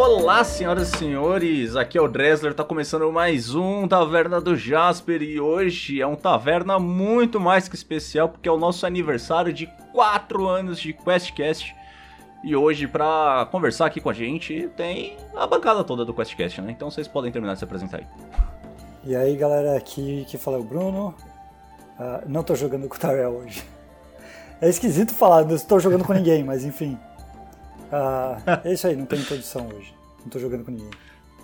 Olá, senhoras e senhores, aqui é o Dresler, tá começando mais um Taverna do Jasper e hoje é um taverna muito mais que especial porque é o nosso aniversário de 4 anos de QuestCast. E hoje, pra conversar aqui com a gente, tem a bancada toda do QuestCast, né? Então vocês podem terminar de se apresentar aí. E aí, galera, aqui que fala é o Bruno. Ah, não tô jogando com o Tarel hoje. É esquisito falar, não estou jogando com ninguém, mas enfim. Ah, é isso aí, não tem introdução hoje. Não tô jogando com ninguém.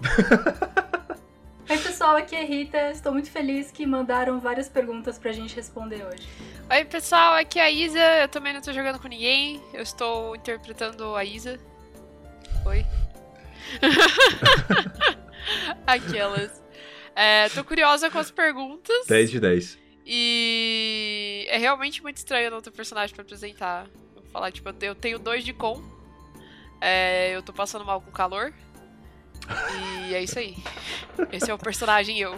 Oi pessoal, aqui é Rita. Estou muito feliz que mandaram várias perguntas pra gente responder hoje. Oi pessoal, aqui é a Isa. Eu também não tô jogando com ninguém. Eu estou interpretando a Isa. Oi. Aquelas. É, tô curiosa com as perguntas. 10 de 10. E é realmente muito estranho não ter personagem pra apresentar. Vou falar, tipo, eu te- eu tenho dois de com. É, eu tô passando mal com calor. E é isso aí. Esse é o personagem eu.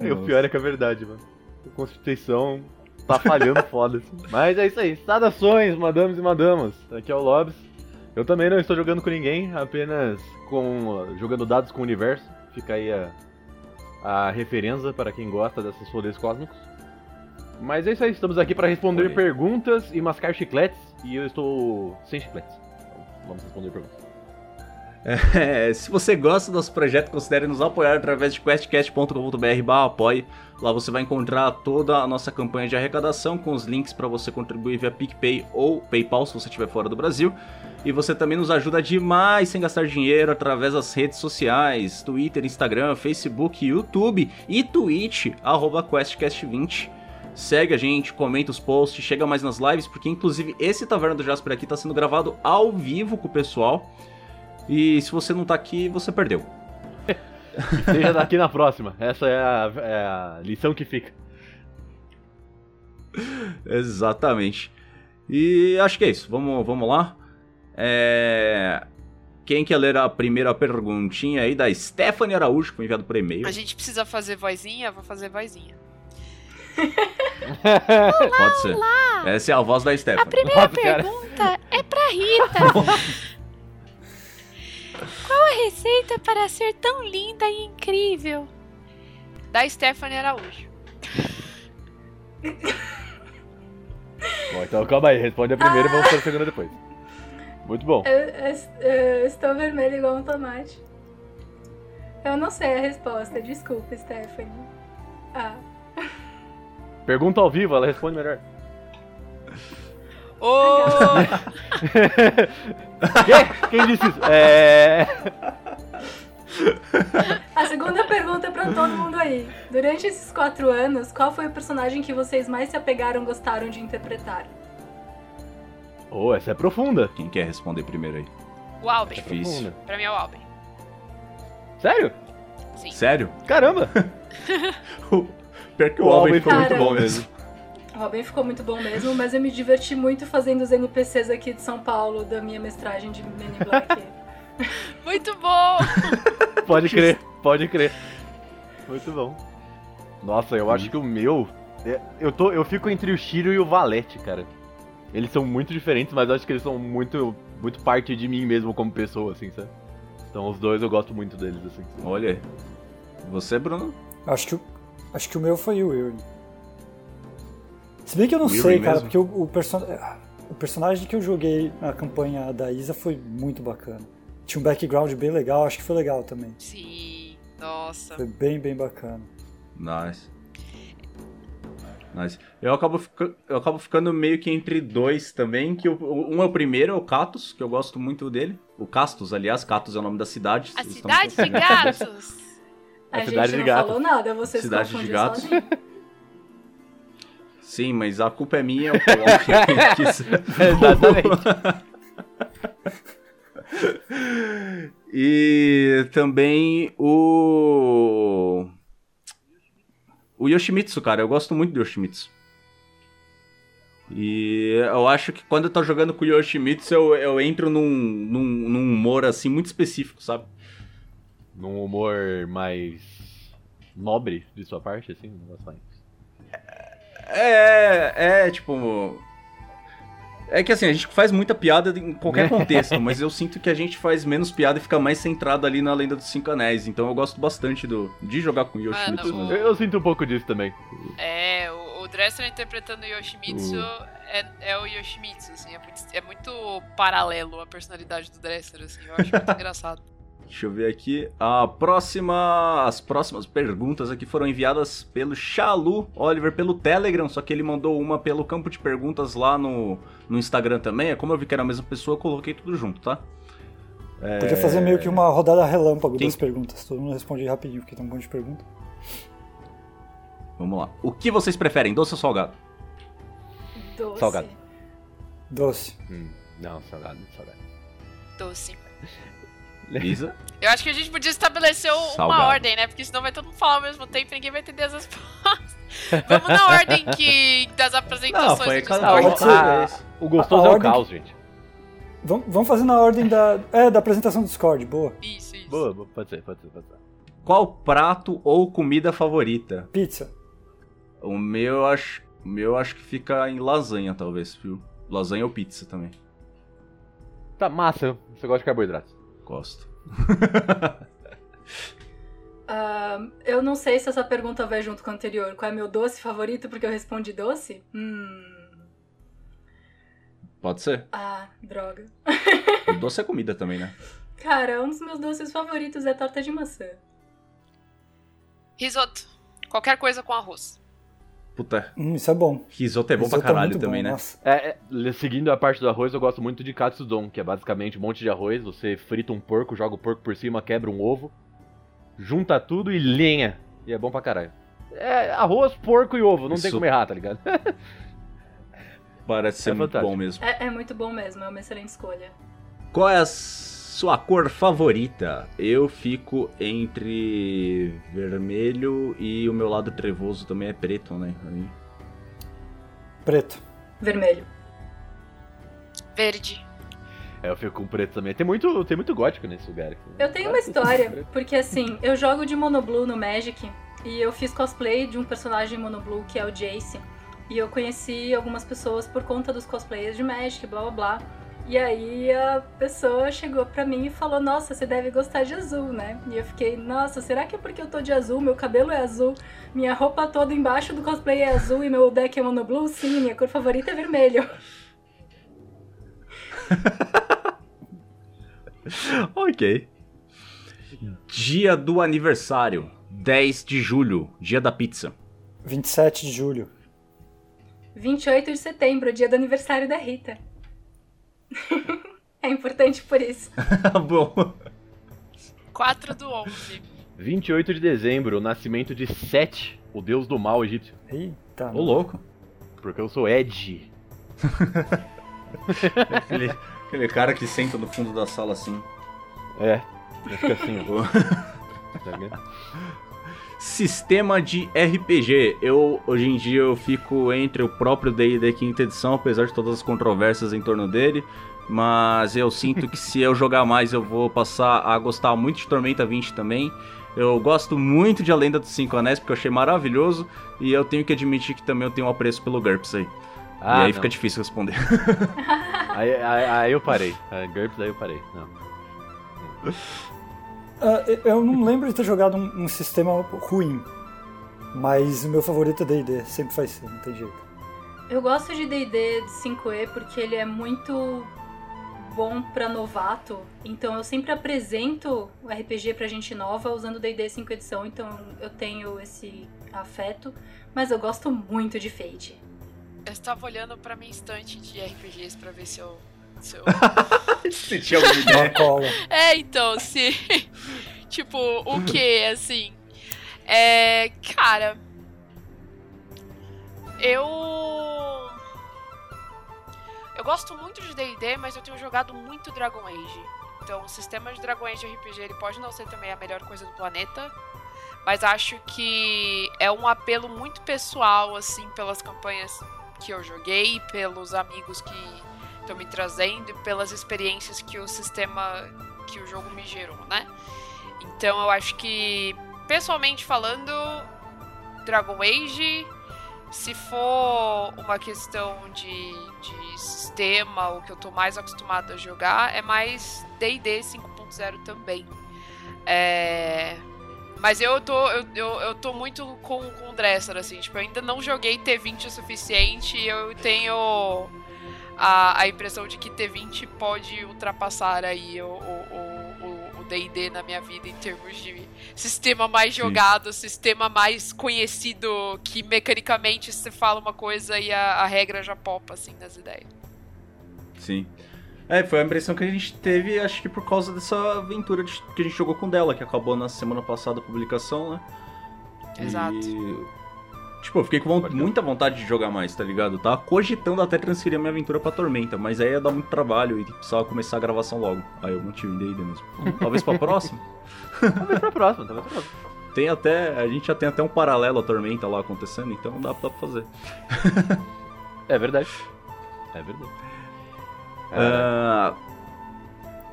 E o pior é que é verdade, mano. A Constituição tá falhando foda. assim. Mas é isso aí. Saudações, madamos e madamas. Aqui é o Lobs. Eu também não estou jogando com ninguém, apenas com jogando dados com o universo. Fica aí a, a referência para quem gosta desses rolês cósmicos. Mas é isso aí, estamos aqui para responder Oi. perguntas e mascar chicletes. E eu estou sem chicletes. Então, vamos responder perguntas. É, se você gosta do nosso projeto, considere nos apoiar através de questcast.com.br apoie. Lá você vai encontrar toda a nossa campanha de arrecadação com os links para você contribuir via PicPay ou PayPal se você estiver fora do Brasil. E você também nos ajuda demais sem gastar dinheiro através das redes sociais, Twitter, Instagram, Facebook, YouTube e Twitch, arroba QuestCast20. Segue a gente, comenta os posts, chega mais nas lives, porque inclusive esse Taverna do Jasper aqui está sendo gravado ao vivo com o pessoal. E se você não tá aqui, você perdeu. Seja daqui na próxima. Essa é a, é a lição que fica. Exatamente. E acho que é isso. Vamos, vamos lá. É... Quem quer ler a primeira perguntinha aí da Stephanie Araújo, que foi enviado por e-mail? A gente precisa fazer vozinha? Vou fazer vozinha. Pode ser. Essa é a voz da Stephanie. A primeira Nossa, cara. pergunta é pra Rita. Qual a receita para ser tão linda e incrível? Da Stephanie Araújo. Bom, então calma aí, responde a primeira e vamos para a segunda depois. Muito bom. Eu, eu- eu estou vermelho igual um tomate. Eu não sei a resposta, desculpa, Stephanie. Ah, Pergunta ao vivo, ela responde melhor. Ô! Quem? Quem disse isso? É. a segunda pergunta é pra todo mundo aí. Durante esses quatro anos, qual foi o personagem que vocês mais se apegaram, gostaram de interpretar? Oh, essa é profunda. Quem quer responder primeiro aí? O Alben. Difícil. Pra mim é o Alben. Sério? Sim. Sério? Caramba! Pior que O o Alvin ficou muito Caramba. bom mesmo. O Robin ficou muito bom mesmo, mas eu me diverti muito fazendo os NPCs aqui de São Paulo da minha mestragem de Men in Black. Muito bom! Pode crer, pode crer. Muito bom. Nossa, eu acho que o meu. é- Eu, tô, eu fico entre o Shiro e o Valete, cara. Eles são muito diferentes, mas eu acho que eles são muito, muito parte de mim mesmo como pessoa, assim, sabe? Então os dois eu gosto muito deles, assim. Olha aí. Você, Bruno? Acho que, o- acho que o meu foi o Yuri. Se bem que eu não Yuri sei, cara, mesmo? porque o, o, person- o personagem que eu joguei na campanha da Isa foi muito bacana. Tinha um background bem legal, acho que foi legal também. Sim. Nossa. Foi bem, bem bacana. Nice. Nice. Eu acabo, fica- eu acabo ficando meio que entre dois também, que um é o primeiro, é o Catus, que eu gosto muito dele. O Castus, aliás, Catus é o nome da cidade. A cidade de confundindo. A, A gente cidade de não gatos. falou nada, vocês Cidade de gatos. sozinho. Sim, mas a culpa é minha, eu coloco Exatamente. E também o. O Yoshimitsu, cara. Eu gosto muito do Yoshimitsu. E eu acho que quando eu tô jogando com o Yoshimitsu, eu, eu entro num, num, num humor assim muito específico, sabe? Num humor mais nobre de sua parte, assim, um negócio mais. É, é, tipo. É que assim, a gente faz muita piada em qualquer contexto, mas eu sinto que a gente faz menos piada e fica mais centrado ali na lenda dos cinco anéis. Então eu gosto bastante do, de jogar com Yoshimitsu. Mano, mesmo. Eu, eu sinto um pouco disso também. É, o, o Dressler interpretando o Yoshimitsu é, é o Yoshimitsu, assim, é muito, é muito paralelo a personalidade do Dressler, assim, eu acho muito engraçado. Deixa eu ver aqui. A próxima. As próximas perguntas aqui foram enviadas pelo Chalu Oliver pelo Telegram, só que ele mandou uma pelo campo de perguntas lá no, no Instagram também. É como eu vi que era a mesma pessoa, eu coloquei tudo junto, tá? Podia fazer meio que uma rodada relâmpago Quem- das perguntas. Todo mundo responde rapidinho, porque tem um monte de pergunta. Vamos lá. O que vocês preferem, doce ou salgado? Doce. Salgado. Doce. Hum, não, salgado, salgado. Doce. Lisa? Eu acho que a gente podia estabelecer uma Salgado. ordem, né? Porque senão vai todo mundo falar ao mesmo tempo e ninguém vai entender as respostas. Vamos na ordem que das apresentações Não, foi do cada um. Ah, o gostoso A- a é o ordem- caos, gente. Vamos, vamos fazer na ordem da. É, da apresentação do Discord, boa. Isso, isso. Boa, boa, pode ser, pode ser, pode ser. Qual prato ou comida favorita? Pizza. O meu eu acho. O meu eu acho que fica em lasanha, talvez, viu? Lasanha ou pizza também. Tá, massa. Você gosta de carboidratos. Gosto. Ah, eu não sei se essa pergunta vai junto com a anterior. Qual é meu doce favorito? Porque eu respondi doce? Hum. Pode ser. Ah, droga. O doce é comida também, né? Cara, um dos meus doces favoritos é torta de maçã. Risoto. Qualquer coisa com arroz. Puta, Hum, isso é bom. risoto é bom Risoto pra caralho muito também, bom, né? Nossa. É, é, seguindo a parte do arroz, eu gosto muito de katsudon, que é basicamente um monte de arroz, você frita um porco, joga o porco por cima, quebra um ovo, junta tudo e lenha. E é bom pra caralho. É arroz, porco e ovo, não tem Isso. como errar, tá ligado? Parece ser É muito fantástico. bom mesmo. É, é muito bom mesmo, é uma excelente escolha. Qual é a sua cor favorita? Eu fico entre vermelho e o meu lado trevoso também é preto, né? Aí- Preto. Vermelho. Verde. É, eu fico com preto também. Tem muito, tem muito gótico nesse lugar. aqui. Eu tenho uma história, porque assim, eu jogo de Monoblue no Magic e eu fiz cosplay de um personagem Monoblue que é o Jace. E eu conheci algumas pessoas por conta dos cosplayers de Magic, blá blá blá. E aí a pessoa chegou pra mim e falou: Nossa, você deve gostar de azul, né? E eu fiquei: Nossa, será que é porque eu tô de azul? Meu cabelo é azul, minha roupa toda embaixo do cosplay é azul e meu deck é Monoblue? Sim, minha cor favorita é vermelho. Ok. Dia do aniversário. 10 de julho, dia da pizza. 27 de julho. 28 de setembro, dia do aniversário da Rita. é importante por isso. bom. 4 do 11. 28 de dezembro, o nascimento de Sete, o deus do mal egípcio. Eita. Ô, louco. Porque eu sou Ed. Aquele, aquele cara que senta no fundo da sala assim. É, fica assim, ó. Tá ligado? Sistema de RPG. Eu, hoje em dia, eu fico entre o próprio D&D quinta edição, apesar de todas as controvérsias em torno dele. Mas eu sinto que se eu jogar mais, eu vou passar a gostar muito de Tormenta 20 também. Eu gosto muito de A Lenda dos Cinco Anéis, porque eu achei maravilhoso. E eu tenho que admitir que também eu tenho um apreço pelo GURPS aí. Ah, e aí não. fica difícil responder. Aí, aí, aí eu parei. GURPS aí eu parei. Não. Ah, eu- não lembro de ter jogado um, um sistema ruim. Mas o meu favorito é D&D. Sempre vai ser, não tem jeito. Eu gosto de D&D de 5e porque ele é muito bom pra novato. Então eu sempre apresento o RPG pra gente nova usando D&D 5 edição. Então eu tenho esse afeto. Mas eu gosto muito de Fate. Eu estava olhando pra minha estante de RPGs pra ver se eu. Se tinha alguma ideia. Cola. é, então, se. tipo, o que, assim? É. Cara. Eu. Eu gosto muito de DD, mas eu tenho jogado muito Dragon Age. Então, o sistema de Dragon Age RPG ele pode não ser também a melhor coisa do planeta. Mas acho que é um apelo muito pessoal, assim, pelas campanhas que eu joguei, pelos amigos que estão me trazendo e pelas experiências que o sistema, que o jogo me gerou, né? Então eu acho que, pessoalmente falando, Dragon Age se for uma questão de, de sistema, o que eu tô mais acostumado a jogar, é mais D&D 5.0 também. É... Mas eu tô, eu, eu, eu tô muito com, com o Dresser, assim, tipo, eu ainda não joguei T20 o suficiente e eu tenho a, a impressão de que T20 pode ultrapassar aí o, o, o D&D na minha vida em termos de sistema mais jogado, Sim. sistema mais conhecido, que mecanicamente você fala uma coisa e a, a regra já popa, assim, nas ideias. Sim. É, foi a impressão que a gente teve, acho que por causa dessa aventura de, que a gente jogou com dela, que acabou na semana passada a publicação, né? Exato. E... Tipo, eu fiquei com muita vontade de jogar mais, tá ligado? Eu tava cogitando até transferir a minha aventura pra Tormenta, mas aí ia dar muito trabalho e precisava começar a gravação logo. Aí eu mantive o D&D mesmo. Talvez pra próxima? talvez pra próxima, talvez pra próxima. Tem até, a gente já tem até um paralelo à Tormenta lá acontecendo, então dá pra fazer. é verdade. É verdade. Uh,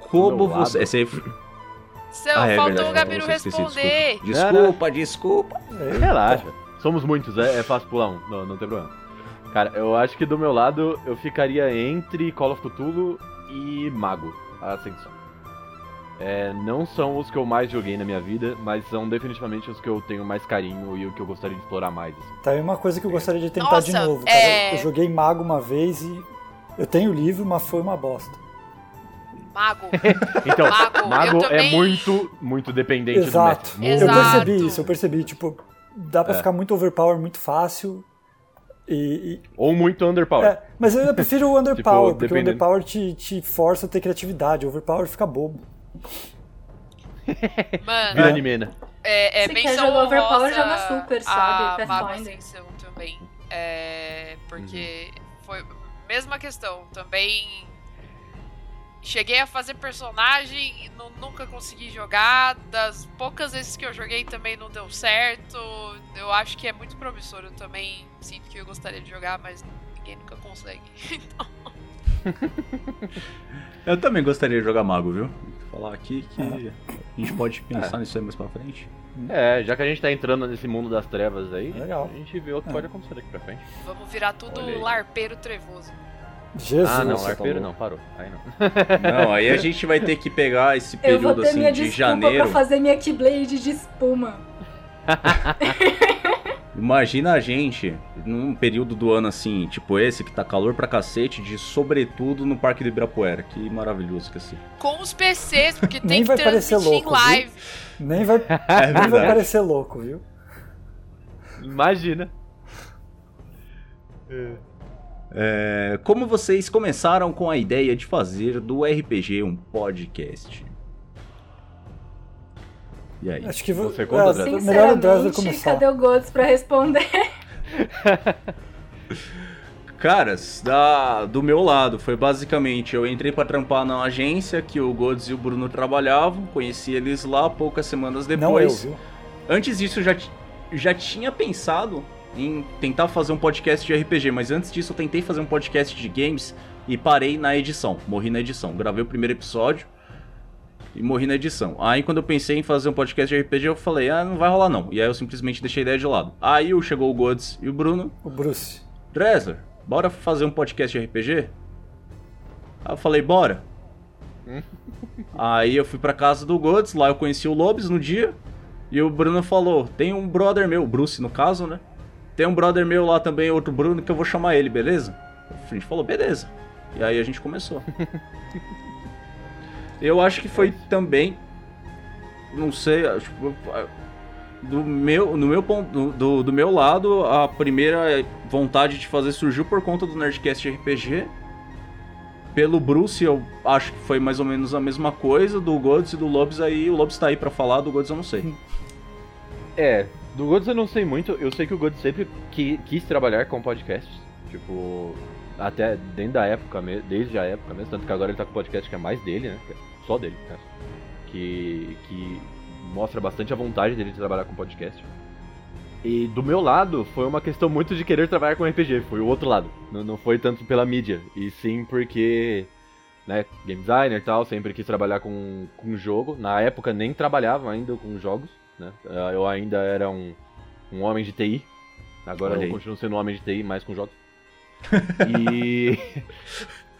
como você. Esse aí... Seu, ah, é faltou verdade, o Gabiru responder. Desculpa, desculpa. desculpa. É, relaxa. Somos muitos, é, é fácil pular um, não, não tem problema. Cara, eu acho que do meu lado eu ficaria entre Call of Cthulhu e Mago, a Ascensão. É, não são os que eu mais joguei na minha vida, mas são definitivamente os que eu tenho mais carinho e o que eu gostaria de explorar mais. Assim. Tá aí uma coisa que eu gostaria de tentar Nossa, de novo. Cara. É... Eu joguei Mago uma vez e eu tenho o livro, mas foi uma bosta. Mago. então, Mago, Mago é também... muito, muito dependente Exato. do Exato. Eu percebi isso, eu percebi, tipo, dá pra é. ficar muito overpower muito fácil. E, e... Ou muito underpower. É, mas eu prefiro o underpower, tipo, porque dependendo... o underpower te, te força a ter criatividade, o overpower fica bobo. Mano. Vira anime, né? É, é Se quer jogar overpower, joga super, sabe? A Mago Ascensão também. É, porque uhum. foi mesma questão. Também cheguei a fazer personagem, não, nunca consegui jogar. Das poucas vezes que eu joguei também não deu certo. Eu acho que é muito promissor. Eu também sinto que eu gostaria de jogar, mas ninguém nunca consegue. Então... eu também gostaria de jogar mago, viu? Vou falar aqui que é. a gente pode pensar é. nisso aí mais pra frente. É, já que a gente tá entrando nesse mundo das trevas aí, Legal. a gente vê o que é. pode acontecer daqui pra frente. Vamos virar tudo larpeiro trevoso. Jesus, ah, não, larpeiro não, parou. Aí não. Não, aí a gente vai ter que pegar esse período assim de janeiro. Pra fazer minha Keyblade de espuma. Imagina a gente num período do ano assim, tipo esse, que tá calor pra cacete, de sobretudo no Parque do Ibirapuera. Que maravilhoso que é assim. Com os PCs, porque tem que transmitir louco, em live. Viu? Nem vai, é nem vai parecer louco, viu? Imagina. É. É, como vocês começaram com a ideia de fazer do RPG um podcast? E aí? Acho que você conta, é, melhor o começar. Cadê o Gods pra responder? Caras, da, do meu lado, foi basicamente, eu entrei para trampar na agência que o Gods e o Bruno trabalhavam, conheci eles lá poucas semanas depois. Não eu, viu? Antes disso, eu já, já tinha pensado em tentar fazer um podcast de RPG, mas antes disso eu tentei fazer um podcast de games e parei na edição, morri na edição. Gravei o primeiro episódio e morri na edição. Aí quando eu pensei em fazer um podcast de RPG, eu falei, ah, não vai rolar não. E aí eu simplesmente deixei a ideia de lado. Aí chegou o Gods e o Bruno. O Bruce. Dresler, bora fazer um podcast de RPG? Aí eu falei, bora. aí eu fui pra casa do Gods, lá eu conheci o Lobes no dia. E o Bruno falou, tem um brother meu, Bruce no caso, né? Tem um brother meu lá também, outro Bruno, que eu vou chamar ele, beleza? A gente falou, beleza. E aí a gente começou. eu acho que foi também. Não sei, do meu, no meu ponto, do, do meu lado, a primeira vontade de fazer surgiu por conta do Nerdcast RPG. Pelo Bruce, eu acho que foi mais ou menos a mesma coisa. Do Gods e do Lobes aí, o Lobes tá aí pra falar, do Gods eu não sei. É, do Gods eu não sei muito, eu sei que o Gods sempre qui quis trabalhar com podcasts. Tipo, até dentro da época mesmo, desde a época mesmo, tanto que agora ele tá com podcast que é mais dele, né? É só dele, né? Que, que mostra bastante a vontade dele de trabalhar com podcast. E do meu lado, foi uma questão muito de querer trabalhar com RPG, foi o outro lado. Não, não foi tanto pela mídia, e sim porque, né, game designer e tal, sempre quis trabalhar com, com jogo. Na época nem trabalhava ainda com jogos. Né? Eu ainda era um, um homem de TI. Agora eu continuo sendo um homem de TI, mais com jogos. E.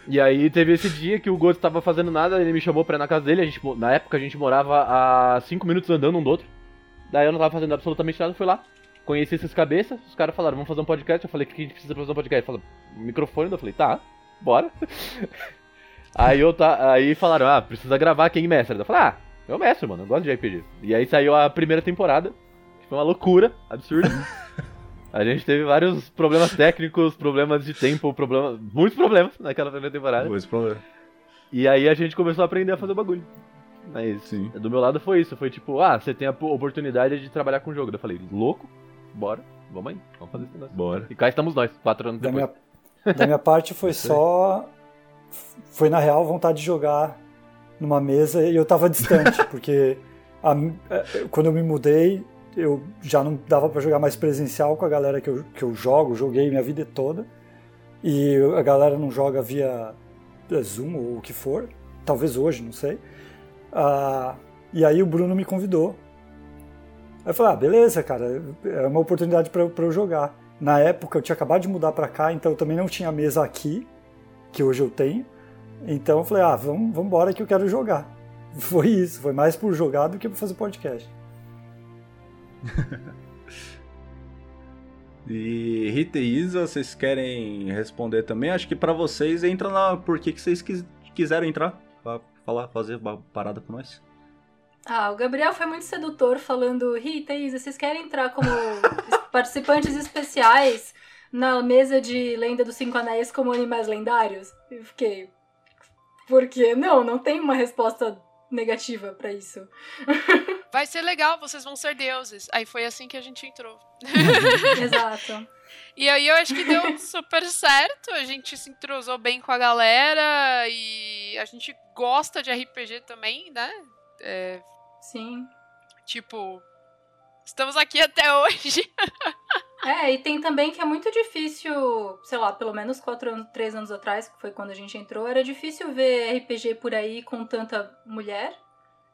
E aí teve esse dia que o Gosto tava fazendo nada, ele me chamou pra ir na casa dele, a gente, na época a gente morava a 5 minutos andando um do outro. Daí eu não tava fazendo absolutamente nada, fui lá, conheci esses cabeças, os caras falaram, vamos fazer um podcast, eu falei, o que a gente precisa pra fazer um podcast? Falaram, microfone, eu falei, tá, bora. aí eu tá, aí falaram, ah, precisa gravar quem mestra. Eu falei, ah, eu mestre, mano, eu gosto de RPG. E aí saiu a primeira temporada, que foi uma loucura, absurda. A gente teve vários problemas técnicos, problemas de tempo, problema, muitos problemas naquela primeira temporada. Pois, problema. E aí a gente começou a aprender a fazer o bagulho. Mas Sim. do meu lado foi isso, foi tipo, ah, você tem a po- oportunidade de trabalhar com o jogo. Eu falei, louco, bora, vamos aí, vamos fazer esse negócio. Bora. E cá estamos nós, quatro anos Da depois. minha, da minha parte foi só. Foi na real vontade de jogar numa mesa e eu tava distante, porque a- eh, quando eu me mudei, eu já não dava pra jogar mais presencial com a galera que eu, que eu jogo, joguei minha vida toda. E a galera não joga via eh, Zoom ou o que for, talvez hoje, não sei. Ah, e aí o Bruno me convidou. Aí eu falei, ah, beleza, cara, é uma oportunidade pra eu- jogar. Na época eu tinha acabado de mudar pra cá, então eu também não tinha mesa aqui, que hoje eu tenho. Então eu falei, ah, vamos, vamos embora que eu quero jogar. Foi isso, foi mais por jogar do que por fazer podcast. E Rita e Isa, vocês querem responder também? Acho que pra vocês entra na por que, que vocês quis- quiseram entrar pra falar, fazer uma parada com nós. Ah, o Gabriel foi muito sedutor falando, Rita e Isa, vocês querem entrar como participantes especiais na mesa de Lenda dos Cinco Anéis como animais lendários? Eu fiquei. Por quê? Não, não tem uma resposta negativa pra isso. Vai ser legal, vocês vão ser deuses. Aí foi assim que a gente entrou. Exato. E aí eu acho que deu super certo. A gente se entrosou bem com a galera e a gente gosta de RPG também, né? É, Sim. tipo, estamos aqui até hoje. É, e tem também que é muito difícil, sei lá, pelo menos quatro anos, três anos atrás, que foi quando a gente entrou, era difícil ver RPG por aí com tanta mulher.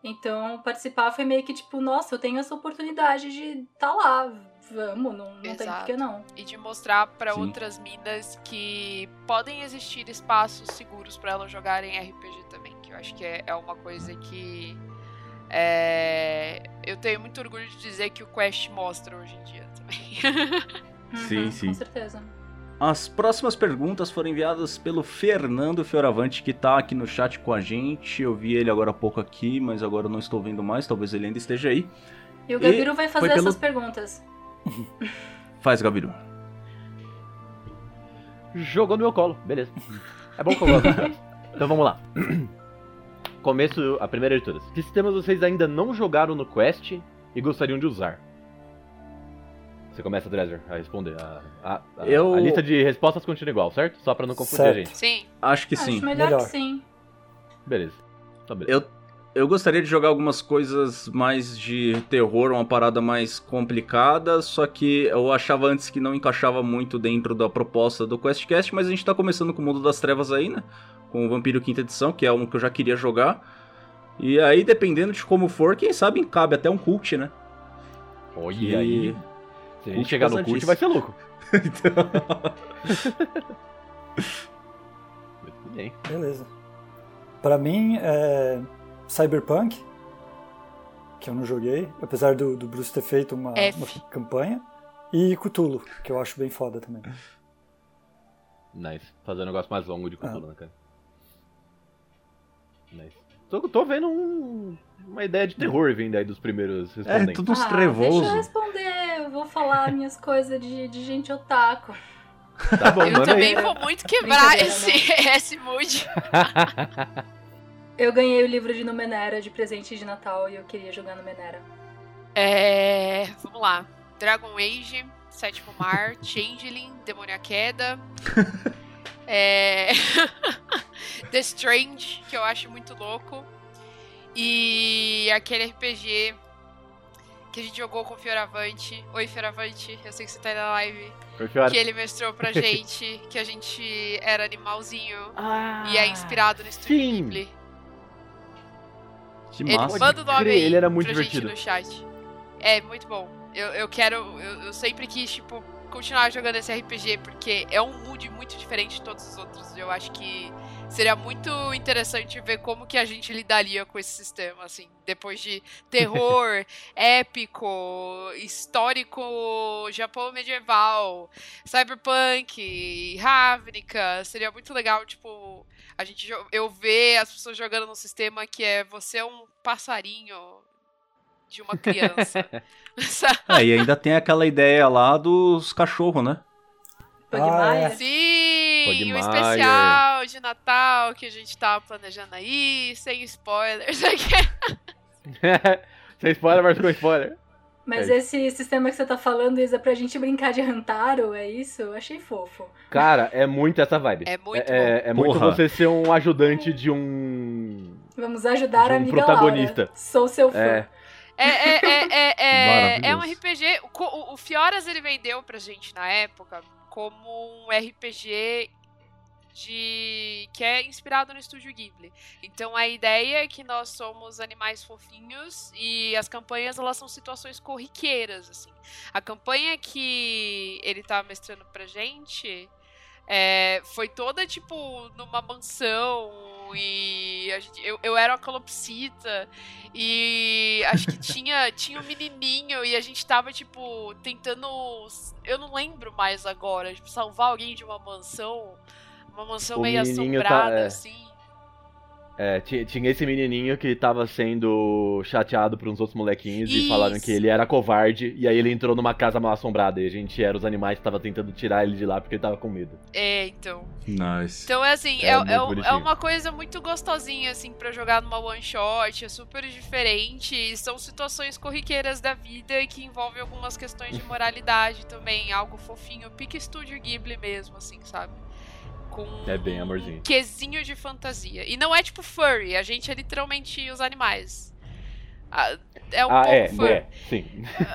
Então, participar foi meio que tipo, nossa, eu tenho essa oportunidade de tá lá, vamos, não, não tem por Exato. que não. E de mostrar pra Sim. outras minas que podem existir espaços seguros pra elas jogarem RPG também. Que eu acho que é, é uma coisa que. é, eu tenho muito orgulho de dizer que o Quest mostra hoje em dia Sim, Uhum, sim. Com certeza. As próximas perguntas foram enviadas pelo Fernando Fioravante, que tá aqui no chat com a gente. Eu vi ele agora há pouco aqui, mas agora eu não estou vendo mais, talvez ele ainda esteja aí. E o Gabiru vai fazer pelo- essas perguntas. Faz, Gabiru. Jogou no meu colo, beleza. É bom que eu gosto. então vamos lá. Começo, a primeira de todas. Que sistemas vocês ainda não jogaram no Quest e gostariam de usar? Você começa, Dresser, a responder. A, a- a- Eu- a lista de respostas continua igual, certo? Só pra não confundir a gente. Sim. Acho que Acho sim. melhor, Melhor. que sim. Beleza. Tá beleza. Eu, eu gostaria de jogar algumas coisas mais de terror, uma parada mais complicada, só que eu achava antes que não encaixava muito dentro da proposta do QuestCast, mas a gente tá começando com o Mundo das Trevas aí, né? Com o Vampiro Quinta Edição, que é um que eu já queria jogar. E aí, dependendo de como for, quem sabe cabe até um cult, né? Olha E- aí. Se a gente chegar no cult, vai ser louco. Muito bem. Beleza. Pra mim, é Cyberpunk, que eu não joguei, apesar do, do Bruce ter feito uma, uma campanha, e Cthulhu, que eu acho bem foda também. Nice. Fazer um negócio mais longo de Ah. Cthulhu, né, cara? Nice. Tô, tô vendo um- uma ideia de terror vindo aí dos primeiros É, respondentes. tudo uns Ah, trevoso. Deixa eu responder, eu vou falar minhas coisas de, de gente otaku. Tá bom, Eu também aí. vou muito quebrar esse, esse mood. Eu ganhei o livro de Numenera de presente de Natal e eu queria jogar Numenera. É. Vamos lá. Dragon Age, Sétimo Mar, Changeling, Demônio à Queda. é... The Strange, que eu acho muito louco. E aquele RPG que a gente jogou com o Fioravante. Oi, Fioravante, eu sei que você tá aí na live. Oi. Que ele mostrou pra gente que a gente era animalzinho. Ah, e é inspirado no Estúdio sim. Ghibli. Que Ele massa. manda o nome crer, aí ele era muito pra divertido. gente no chat. É, muito bom. Eu, eu quero. Eu, eu sempre quis, tipo, continuar jogando esse RPG, porque é um mood muito diferente de todos os outros. Eu acho que seria muito interessante ver como que a gente lidaria com esse sistema, assim, depois de terror, épico, histórico, Japão medieval, cyberpunk, Ravnica, seria muito legal, tipo, a gente eu ver as pessoas jogando num sistema que é você é um passarinho de uma criança. ah, e ainda tem aquela ideia lá dos cachorros, né? Ah, é. Sim, o especial de Natal que a gente tava planejando aí, sem spoilers. sem spoiler, mas com spoiler. Mas é esse sistema que você tá falando, Isa, pra gente brincar de Hantaro, é isso? Eu achei fofo. Cara, é muito essa vibe. É muito É, é muito você ser um ajudante de um. Vamos ajudar de um a amiga protagonista. Laura. Sou seu fã. É. É, é, é, é, é, é um RPG. O, o Fioras ele vendeu pra gente na época como um RPG de que é inspirado no estúdio Ghibli. Então a ideia é que nós somos animais fofinhos e as campanhas elas são situações corriqueiras assim. A campanha que ele tá mestrando pra gente é, foi toda tipo numa mansão e gente, eu, eu era uma calopsita e acho que tinha, tinha um menininho e a gente tava, tipo, tentando. Eu não lembro mais agora, tipo, salvar alguém de uma mansão. Uma mansão O meio tá- assombrada, é. assim. É, tinha, tinha esse menininho que tava sendo chateado por uns outros molequinhos e falaram Isso. que ele era covarde. E aí ele entrou numa casa mal assombrada. E a gente era os animais que tava tentando tirar ele de lá porque ele tava com medo. É, então. Nice. Então é assim, É é, é, é uma coisa muito gostosinha, assim, pra jogar numa one shot, é super diferente. e São situações corriqueiras da vida e que envolvem algumas questões de moralidade também, algo fofinho, pique estúdio Ghibli mesmo, assim, sabe? Com É bem amorzinho. um quesinho de fantasia. E não é tipo furry, a gente é literalmente os animais. Ah, É um ah, pouco é, furry. é, sim.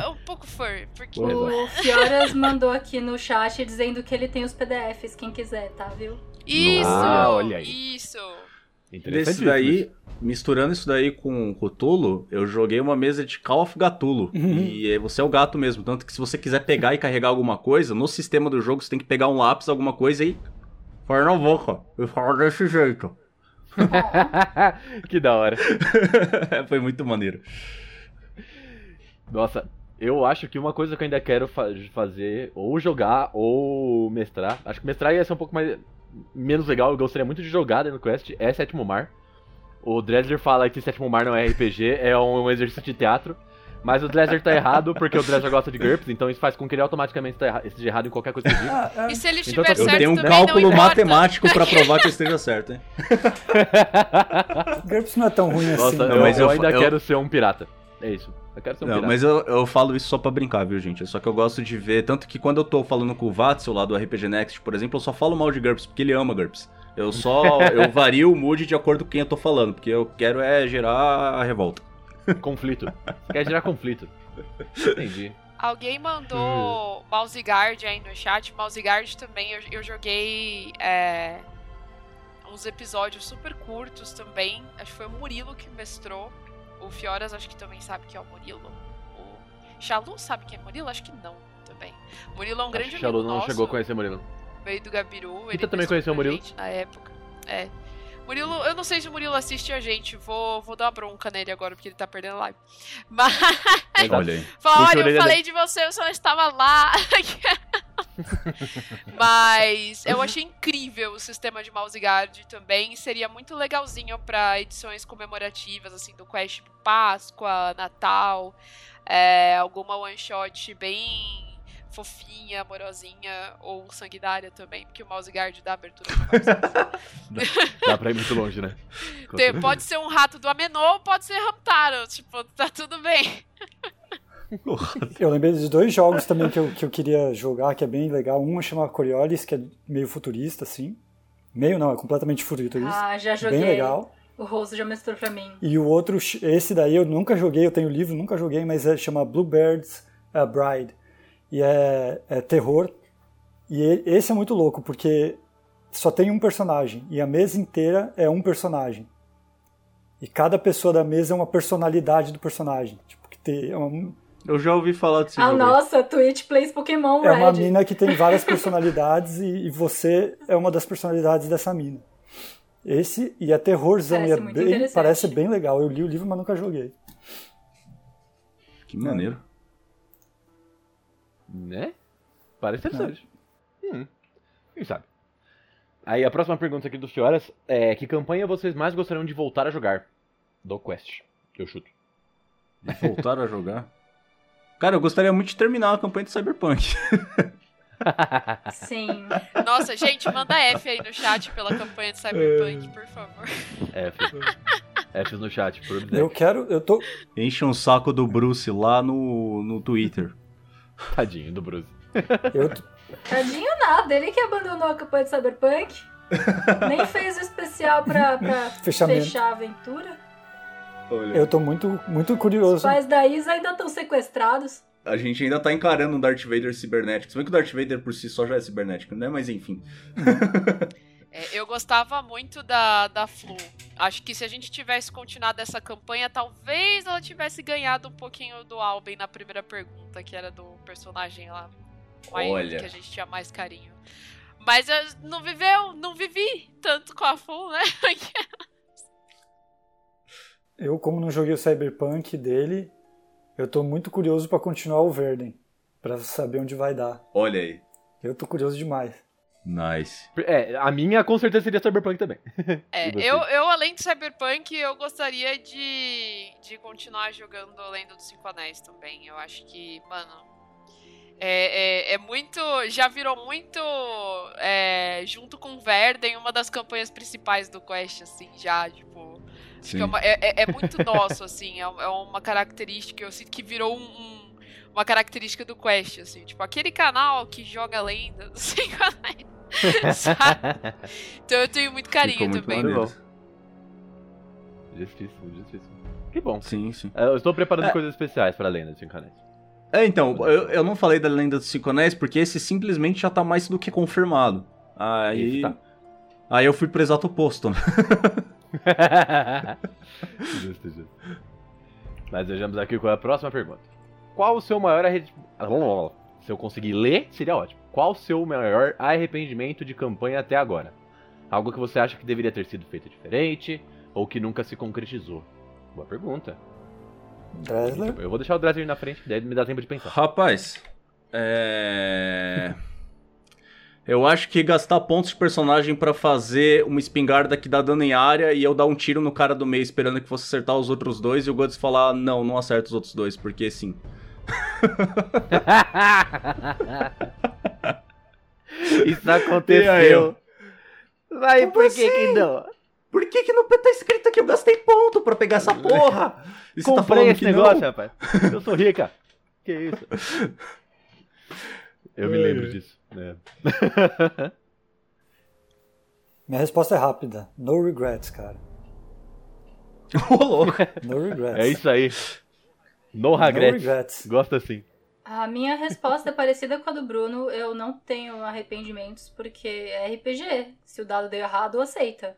É um pouco furry, porque. O Fioras mandou aqui no chat dizendo que ele tem os PDFs, quem quiser, tá, viu? Isso! Ah, olha aí. Isso! Desse daí, misturando isso daí com Cthulhu, eu joguei uma mesa de Call of Gatulo. E é- você é o gato mesmo. Tanto que se você quiser pegar e carregar alguma coisa, no sistema do jogo você tem que pegar um lápis, alguma coisa e. Fala na boca. E fala desse jeito. que da hora. Foi muito maneiro. Nossa, eu acho que uma coisa que eu ainda quero fa- fazer, ou jogar, ou mestrar. Acho que mestrar ia ser um pouco mais. menos legal, eu gostaria muito de jogar dentro do Quest, é Sétimo Mar. O Dresler fala que Sétimo Mar não é RPG, é um exercício de teatro. Mas o Dresler tá errado, porque o Dresler gosta de GURPS, então isso faz com que ele automaticamente tá esteja errado em qualquer coisa que eu diga. Ah, é. E se ele Então estiver tá- Eu certo tenho um cálculo não matemático pra provar que eu esteja certo, hein? GURPS não é tão ruim assim. Nossa, né? eu, mas eu eu- ainda eu- quero ser um pirata. É isso. Eu quero ser um Não, pirata. mas eu, eu falo isso só pra brincar, viu, gente? Só que eu gosto de ver. Tanto que quando eu tô falando com o Vatsu lá do RPG Next, por exemplo, eu só falo mal de GURPS, porque ele ama GURPS. Eu só. eu vario o mood de acordo com quem eu tô falando, porque eu quero é gerar a revolta. Conflito. Quer gerar conflito. Entendi. Alguém mandou Mouse Guard aí no chat. Mouse Guard também, eu, eu joguei é, uns episódios super curtos também. Acho que foi o Murilo que mestrou. O Fioras acho que também sabe que é o Murilo. O Xalu sabe que é Murilo? Acho que não também. Murilo é um grande Acho que amigo não nosso, chegou a conhecer Murilo. veio do Gabiru. ele Rita também conheceu o Murilo? Na época. É. Murilo, eu não sei se o Murilo assiste a gente. Vou, vou dar uma bronca nele agora, porque ele tá perdendo a live. Mas. Olha aí. Fala, olha, eu falei de você, você não estava lá. Mas eu achei incrível o sistema de mouse guard também. Seria muito legalzinho para edições comemorativas, assim, do Quest Páscoa, Natal. é, alguma one shot bem fofinha, amorosinha ou sanguinária também, porque o mouse guard dá abertura pra Dá pra ir muito longe, né? Tem- Pode ser um rato do Amenô, pode ser Hamtaro, tipo, tá tudo bem. Eu lembrei de dois jogos também que eu, que eu queria jogar, que é bem legal. Um chama Coriolis, que é meio futurista, assim. Meio não, é completamente futurista. Ah, já joguei. Bem legal. O Rose já mestrou pra mim. E o outro, esse daí eu nunca joguei, eu tenho o livro, nunca joguei, mas é, chama Bluebird's uh, Bride. E é, é terror. E esse é muito louco, porque só tem um personagem. E a mesa inteira é um personagem. E cada pessoa da mesa é uma personalidade do personagem. Tipo, que tem, é uma Eu já ouvi falar desse Ah, jogo. nossa, Twitch plays Pokémon É uma mina que tem várias personalidades e, e você é uma das personalidades dessa mina. Esse e é terrorzão Parece e é bem, parece bem legal. Eu li o livro, mas nunca joguei. Que maneiro. Né? Parece interessante. Hum. Quem sabe? Aí a próxima pergunta aqui do Fioras é: Que campanha vocês mais gostariam de voltar a jogar? Do Quest. Eu chuto. Voltaram a jogar. Cara, eu gostaria muito de terminar a campanha de Cyberpunk. Sim. Nossa, gente, manda F aí no chat pela campanha de Cyberpunk, por favor. F. F no chat, por Eu exemplo. quero, eu tô, Enche um saco do Bruce lá no, no Twitter. Tadinho do Bruce. eu, Tadinho nada, ele que abandonou a campanha de Cyberpunk. Nem fez o especial pra, pra fechar a aventura. Olha, eu tô muito, muito Os curioso. pais da Isa ainda estão sequestrados. a gente ainda tá encarando um Darth Vader cibernético. Se bem que o Darth Vader por si só já é cibernético, né? Mas enfim. É, eu gostava muito da, da Flu. Acho que se a gente tivesse continuado essa campanha, talvez ela tivesse ganhado um pouquinho do Alben na primeira pergunta, que era do personagem lá. Olha. Que a gente tinha mais carinho. Mas eu não viveu, não vivi tanto com a Flu, né? Eu, como não joguei o Cyberpunk dele, eu tô muito curioso pra continuar o Verden, Pra saber onde vai dar. Olha aí. Eu tô curioso demais. Nice. É, a minha com certeza seria Cyberpunk também. É, eu, eu, além de Cyberpunk, eu gostaria de, de continuar jogando Lenda dos Cinco Anéis também. Eu acho que, mano. É, é, é muito. Já virou muito. é, junto com Verden, uma das campanhas principais do Quest, assim, já, tipo. Acho que é, Sim. uma- é- é- é muito nosso, assim. É, é uma característica, eu sinto que virou um- um- uma característica do Quest, assim. Tipo, aquele canal que joga Lenda dos Cinco Anéis. Então eu tenho muito carinho Ficou muito também. maneiro. Justíssimo, justíssimo. Que bom. Sim, sim. É, Eu estou preparando É. coisas especiais pra Lenda de Cinco Anéis. É, então, eu, eu não falei da Lenda dos Cinco Anéis porque esse simplesmente já tá mais do que confirmado. Aí. Tá. Aí eu fui pro exato oposto, né? justo, justo. Mas vejamos aqui qual é a próxima pergunta. Qual o seu maior arrependimento? Se eu conseguir ler, seria ótimo. Qual o seu maior arrependimento de campanha até agora? Algo que você acha que deveria ter sido feito diferente ou que nunca se concretizou? Boa pergunta. Dresler? Eu vou deixar o Dresser na frente, daí me dá tempo de pensar. Rapaz, é. Eu acho que gastar pontos de personagem pra fazer uma espingarda que dá dano em área e eu dar um tiro no cara do meio esperando que fosse acertar os outros dois e o Guts falar, não, não acerta os outros dois, porque sim. Isso E aí, aconteceu. Vai, Como por que assim? que não? Por que que no tá escrito que eu gastei ponto pra pegar essa porra? E você tá Comprei falando esse que negócio, não? rapaz. Eu sou rica. Que isso? Eu me lembro disso. né? Minha resposta é rápida. No regrets, cara. Ô, louco. No regrets. É isso aí. No No regrets. regrets. Gosta assim. A minha resposta é parecida com a do Bruno. Eu não tenho arrependimentos porque é RPG. Se o dado deu errado, aceita.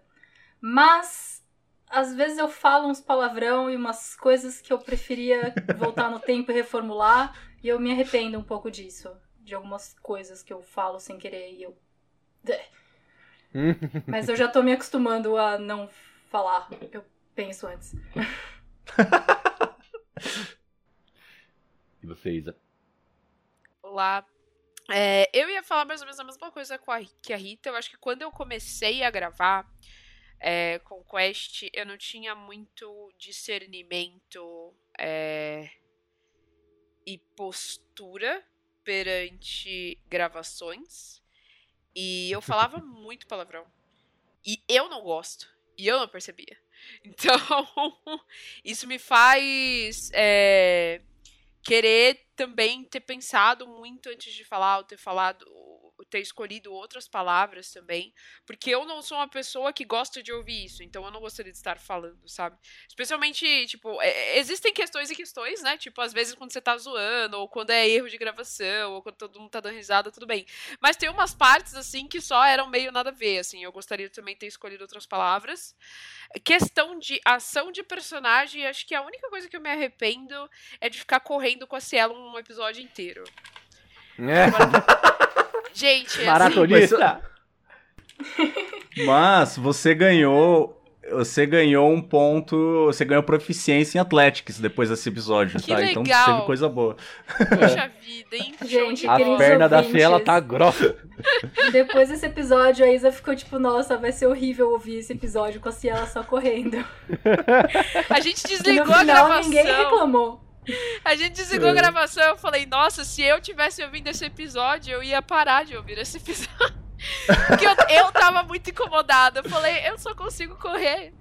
Mas às vezes eu falo uns palavrão e umas coisas que eu preferia voltar no tempo e reformular, e eu me arrependo um pouco disso. De algumas coisas que eu falo sem querer e eu. Mas eu já tô me acostumando a não falar. Eu penso antes. E você, Isa? lá. É, eu ia falar mais ou menos a mesma coisa com a, que a Rita. Eu acho que quando eu comecei a gravar é, com Quest, eu não tinha muito discernimento é, e postura perante gravações. E eu falava muito palavrão. E eu não gosto. E eu não percebia. Então, isso me faz. é, querer também ter pensado muito antes de falar, ou ter falado ter escolhido outras palavras também, porque eu não sou uma pessoa que gosta de ouvir isso, então eu não gostaria de estar falando, sabe? Especialmente, tipo, é, existem questões e questões, né? Tipo, às vezes quando você tá zoando, ou quando é erro de gravação, ou quando todo mundo tá dando risada, tudo bem. Mas tem umas partes, assim, que só eram meio nada a ver, assim. Eu gostaria também de ter escolhido outras palavras. Questão de ação de personagem, acho que a única coisa que eu me arrependo é de ficar correndo com a Cielo um episódio inteiro. É. Gente, Maratonista! Assim, mas você ganhou. Você ganhou um ponto. Você ganhou proficiência em Athletics depois desse episódio, Que tá? Então legal. teve coisa boa. Puxa vida, hein? Gente, A perna da ouvintes, Ciela tá grossa. Depois desse episódio, a Isa ficou tipo, nossa, vai ser horrível ouvir esse episódio com a Ciela só correndo. A gente E no desligou a final gravação. ninguém reclamou. A gente desligou a gravação. Eu falei, nossa, se eu tivesse ouvindo esse episódio, eu ia parar de ouvir esse episódio. Porque eu, eu tava muito incomodada. Eu falei, eu só consigo correr.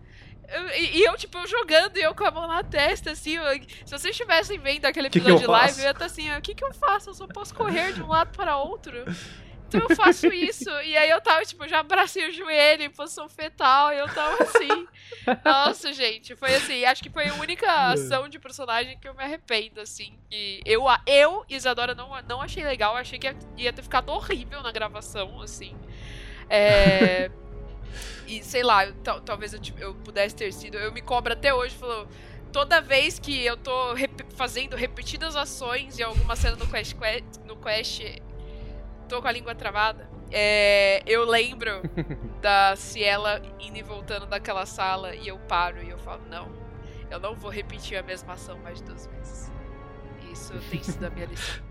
Eu- e, e eu, tipo, eu jogando e eu com a mão na testa, assim. eu- se vocês estivessem vendo aquele Que que episódio eu de live, faço? eu ia estar assim, o que que eu faço? Eu só posso correr de um lado para outro. Eu faço isso. E aí eu tava, tipo, já abracei o joelho em posição fetal. E eu tava assim. Nossa, gente. Foi assim. Acho que foi a única ação de personagem que eu me arrependo, assim. E eu, eu Isadora, não, não achei legal. Achei que ia, ter ficado horrível na gravação, assim. É. E sei lá, eu- talvez eu, tive- eu pudesse ter sido. Eu me cobro até hoje, falou. Toda vez que eu tô rep- fazendo repetidas ações em alguma cena no Quest, Que- no Quest tô com a língua travada. É, eu lembro da Ciela indo e voltando daquela sala e eu paro e eu falo, não, eu não vou repetir a mesma ação mais de duas vezes. Isso tem sido a minha lição.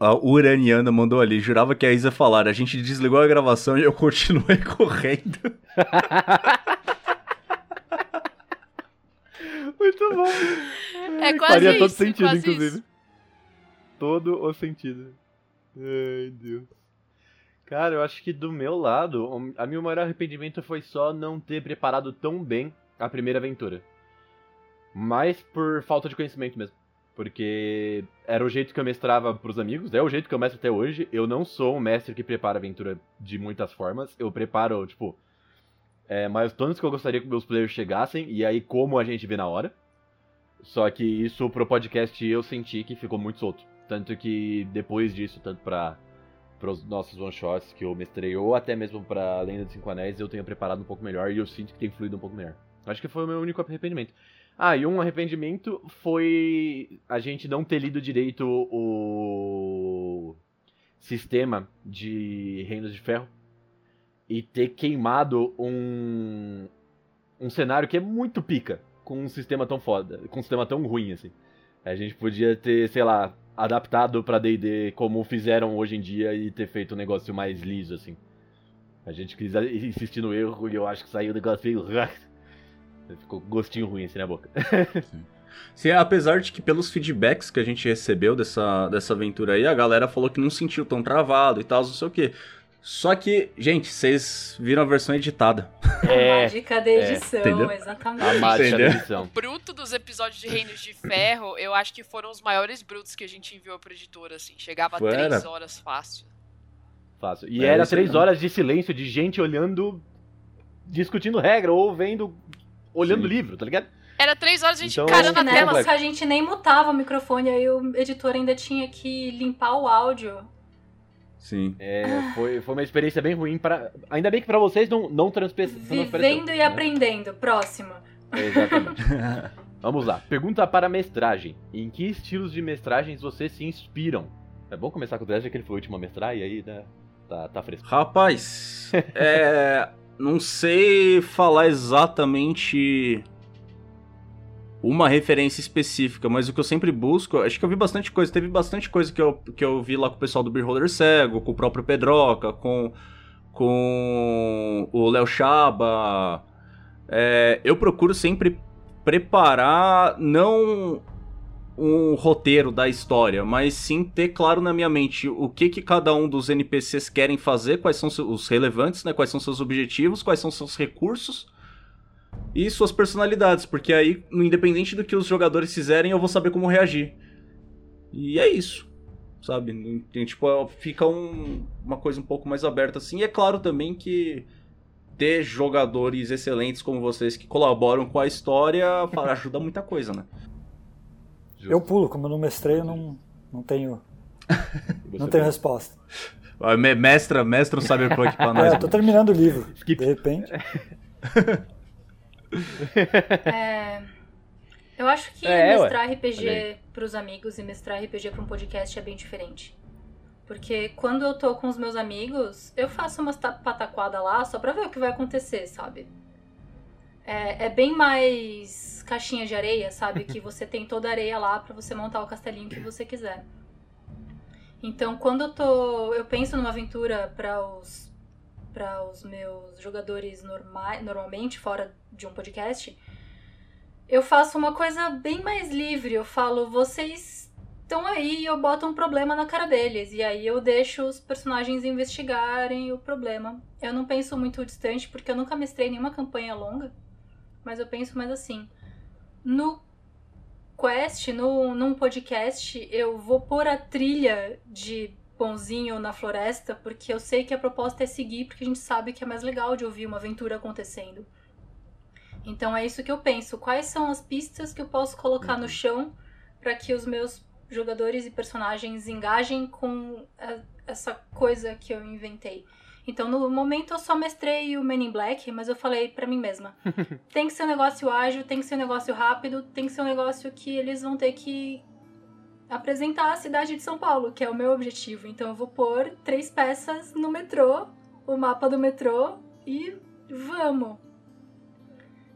A, Uraniana mandou ali, jurava que a Isa falar. A gente desligou a gravação e eu continuei correndo. Muito bom. É quase Faria todo isso, sentido, quase inclusive. isso. Todo o sentido. Ai, Deus. Cara, eu acho que do meu lado, a meu maior arrependimento foi só não ter preparado tão bem a primeira aventura. Mas por falta de conhecimento mesmo. Porque era o jeito que eu mestrava pros amigos, é o jeito que eu mestro até hoje. Eu não sou um mestre que prepara aventura de muitas formas. Eu preparo, tipo, é, milestones que eu gostaria que meus players chegassem, e aí como a gente vê na hora. Só que isso pro podcast eu senti que ficou muito solto. Tanto que depois disso, tanto pra pros nossos one shots que eu mestrei, ou até mesmo pra Lenda dos Cinco Anéis, eu tenho preparado um pouco melhor e eu sinto que tem fluído um pouco melhor. Acho que foi o meu único arrependimento. Ah, e um arrependimento foi a gente não ter lido direito o sistema de Reinos de Ferro e ter queimado um um cenário que é muito pica com um sistema tão foda, com um sistema tão ruim assim. A gente podia ter, sei lá, adaptado pra D&D como fizeram hoje em dia e ter feito um negócio mais liso assim. A gente quis insistir no erro e eu acho que saiu um negócio meio ficou gostinho ruim assim na boca. Sim, apesar de que pelos feedbacks que a gente recebeu dessa, dessa aventura aí, a galera falou que não sentiu tão travado e tal, não sei o que. Só que, gente, vocês viram a versão editada. É, a mágica da edição, entendeu? exatamente. a mágica da edição. Bruto dos episódios de Reinos de Ferro, eu acho que foram os maiores brutos que a gente enviou pra editora, assim. Chegava a Foi, três era? horas fácil. Fácil. E É, era três horas de silêncio, de gente olhando, discutindo regra ou vendo, olhando Sim. livro, tá ligado? Era três horas a gente Então- encarando a Na tela. época a gente nem mutava o microfone, aí o editor ainda tinha que limpar o áudio. Sim. É, foi, foi uma experiência bem ruim para. Ainda bem que pra vocês não, não transpareceu. Vivendo e né? aprendendo. Próximo. Exatamente. Vamos lá. Pergunta para mestragem. Em que estilos de mestragens vocês se inspiram? É bom começar com o Dresden, que ele foi o último a mestrar, e aí né, tá, tá fresco. Rapaz, é. Não sei falar exatamente uma referência específica, mas o que eu sempre busco, acho que eu vi bastante coisa, teve bastante coisa que eu, que eu vi lá com o pessoal do Beer Holder Cego, com o próprio Pedroca, com, com o Léo Chaba. É, eu procuro sempre preparar não um roteiro da história, mas sim ter claro na minha mente o que, que cada um dos NPCs querem fazer, quais são os relevantes, né? Quais são seus objetivos, quais são seus recursos e suas personalidades, porque aí, no independente do que os jogadores fizerem, eu vou saber como reagir. E é isso. sabe? Tipo, fica um, uma coisa um pouco mais aberta assim. E é claro também que ter jogadores excelentes como vocês que colaboram com a história ajuda muita coisa, né? Justo. Eu pulo, como eu não mestrei, eu não, não tenho. não tenho resposta. Mestra, mestra o Cyberpunk pra nós. É, eu tô terminando o livro. De repente. É, eu acho que é, mestrar ué. RPG pros amigos e mestrar RPG pra um podcast é bem diferente. Porque quando eu tô com os meus amigos, eu faço umas pataquadas lá só pra ver o que vai acontecer, sabe? É, é bem mais caixinha de areia, sabe? que você tem toda a areia lá para você montar o castelinho que você quiser. Então, quando eu tô, eu penso numa aventura para os para os meus jogadores norma, normalmente fora de um podcast, eu faço uma coisa bem mais livre. Eu falo, vocês estão aí e eu boto um problema na cara deles. E aí eu deixo os personagens investigarem o problema. Eu não penso muito distante porque eu nunca mestrei nenhuma campanha longa, mas eu penso mais assim. No quest, no, num podcast, eu vou pôr a trilha de Pãozinho na floresta, porque eu sei que a proposta é seguir, porque a gente sabe que é mais legal de ouvir uma aventura acontecendo. Então é isso que eu penso. Quais são as pistas que eu posso colocar no chão para que os meus jogadores e personagens engajem com essa coisa que eu inventei? Então, no momento, eu só mestrei o Men in Black, mas eu falei para mim mesma: tem que ser um negócio ágil, tem que ser um negócio rápido, tem que ser um negócio que eles vão ter que apresentar a cidade de São Paulo, que é o meu objetivo. Então, eu vou pôr três peças no metrô, o mapa do metrô e vamos.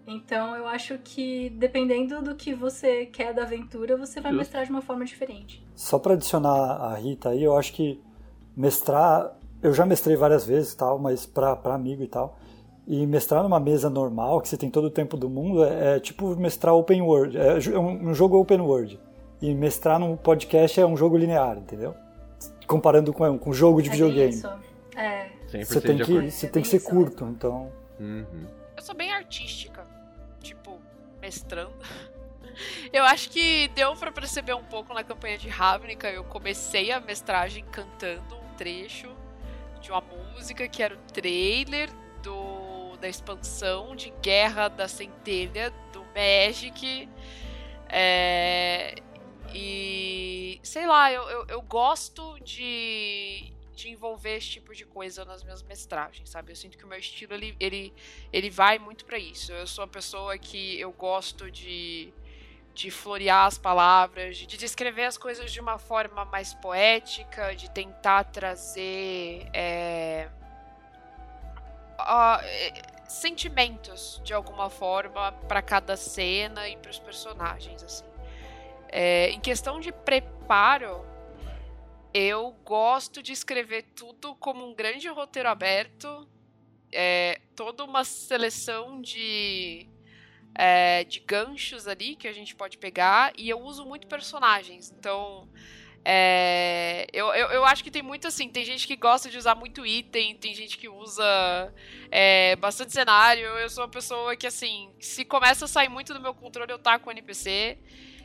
Então, eu acho que dependendo do que você quer da aventura, você vai mestrar de uma forma diferente. Só para adicionar a Rita aí, eu acho que mestrar eu já mestrei várias vezes tal, mas para amigo e tal. E mestrar numa mesa normal, que você tem todo o tempo do mundo, é, é tipo mestrar open world. É, é um, um, jogo open world. E mestrar num podcast é um jogo linear, entendeu? Comparando com, com um jogo de é videogame. Isso. É. Você tem que, você tem que ser curto, então. Uhum. Eu sou bem artística. Tipo, mestrando. Eu acho que deu para perceber um pouco na campanha de Ravnica. Eu comecei a mestragem cantando um trecho de uma música que era o trailer do, da expansão de Guerra da Centelha do Magic. É, e sei lá, eu, eu, eu, gosto de, de envolver esse tipo de coisa nas minhas mestragens, sabe? Eu sinto que o meu estilo ele, ele, ele vai muito para isso. Eu sou uma pessoa que eu gosto de de florear as palavras, de descrever as coisas de uma forma mais poética, de tentar trazer é, uh, sentimentos de alguma forma para cada cena e para os personagens. Assim. É, em questão de preparo, eu gosto de escrever tudo como um grande roteiro aberto, é, toda uma seleção de é, de ganchos ali que a gente pode pegar e eu uso muito personagens. Então, é, eu, eu, eu, acho que tem muito assim. Tem gente que gosta de usar muito item, tem gente que usa é, bastante cenário. Eu sou uma pessoa que, assim, se começa a sair muito do meu controle, eu taco o NPC.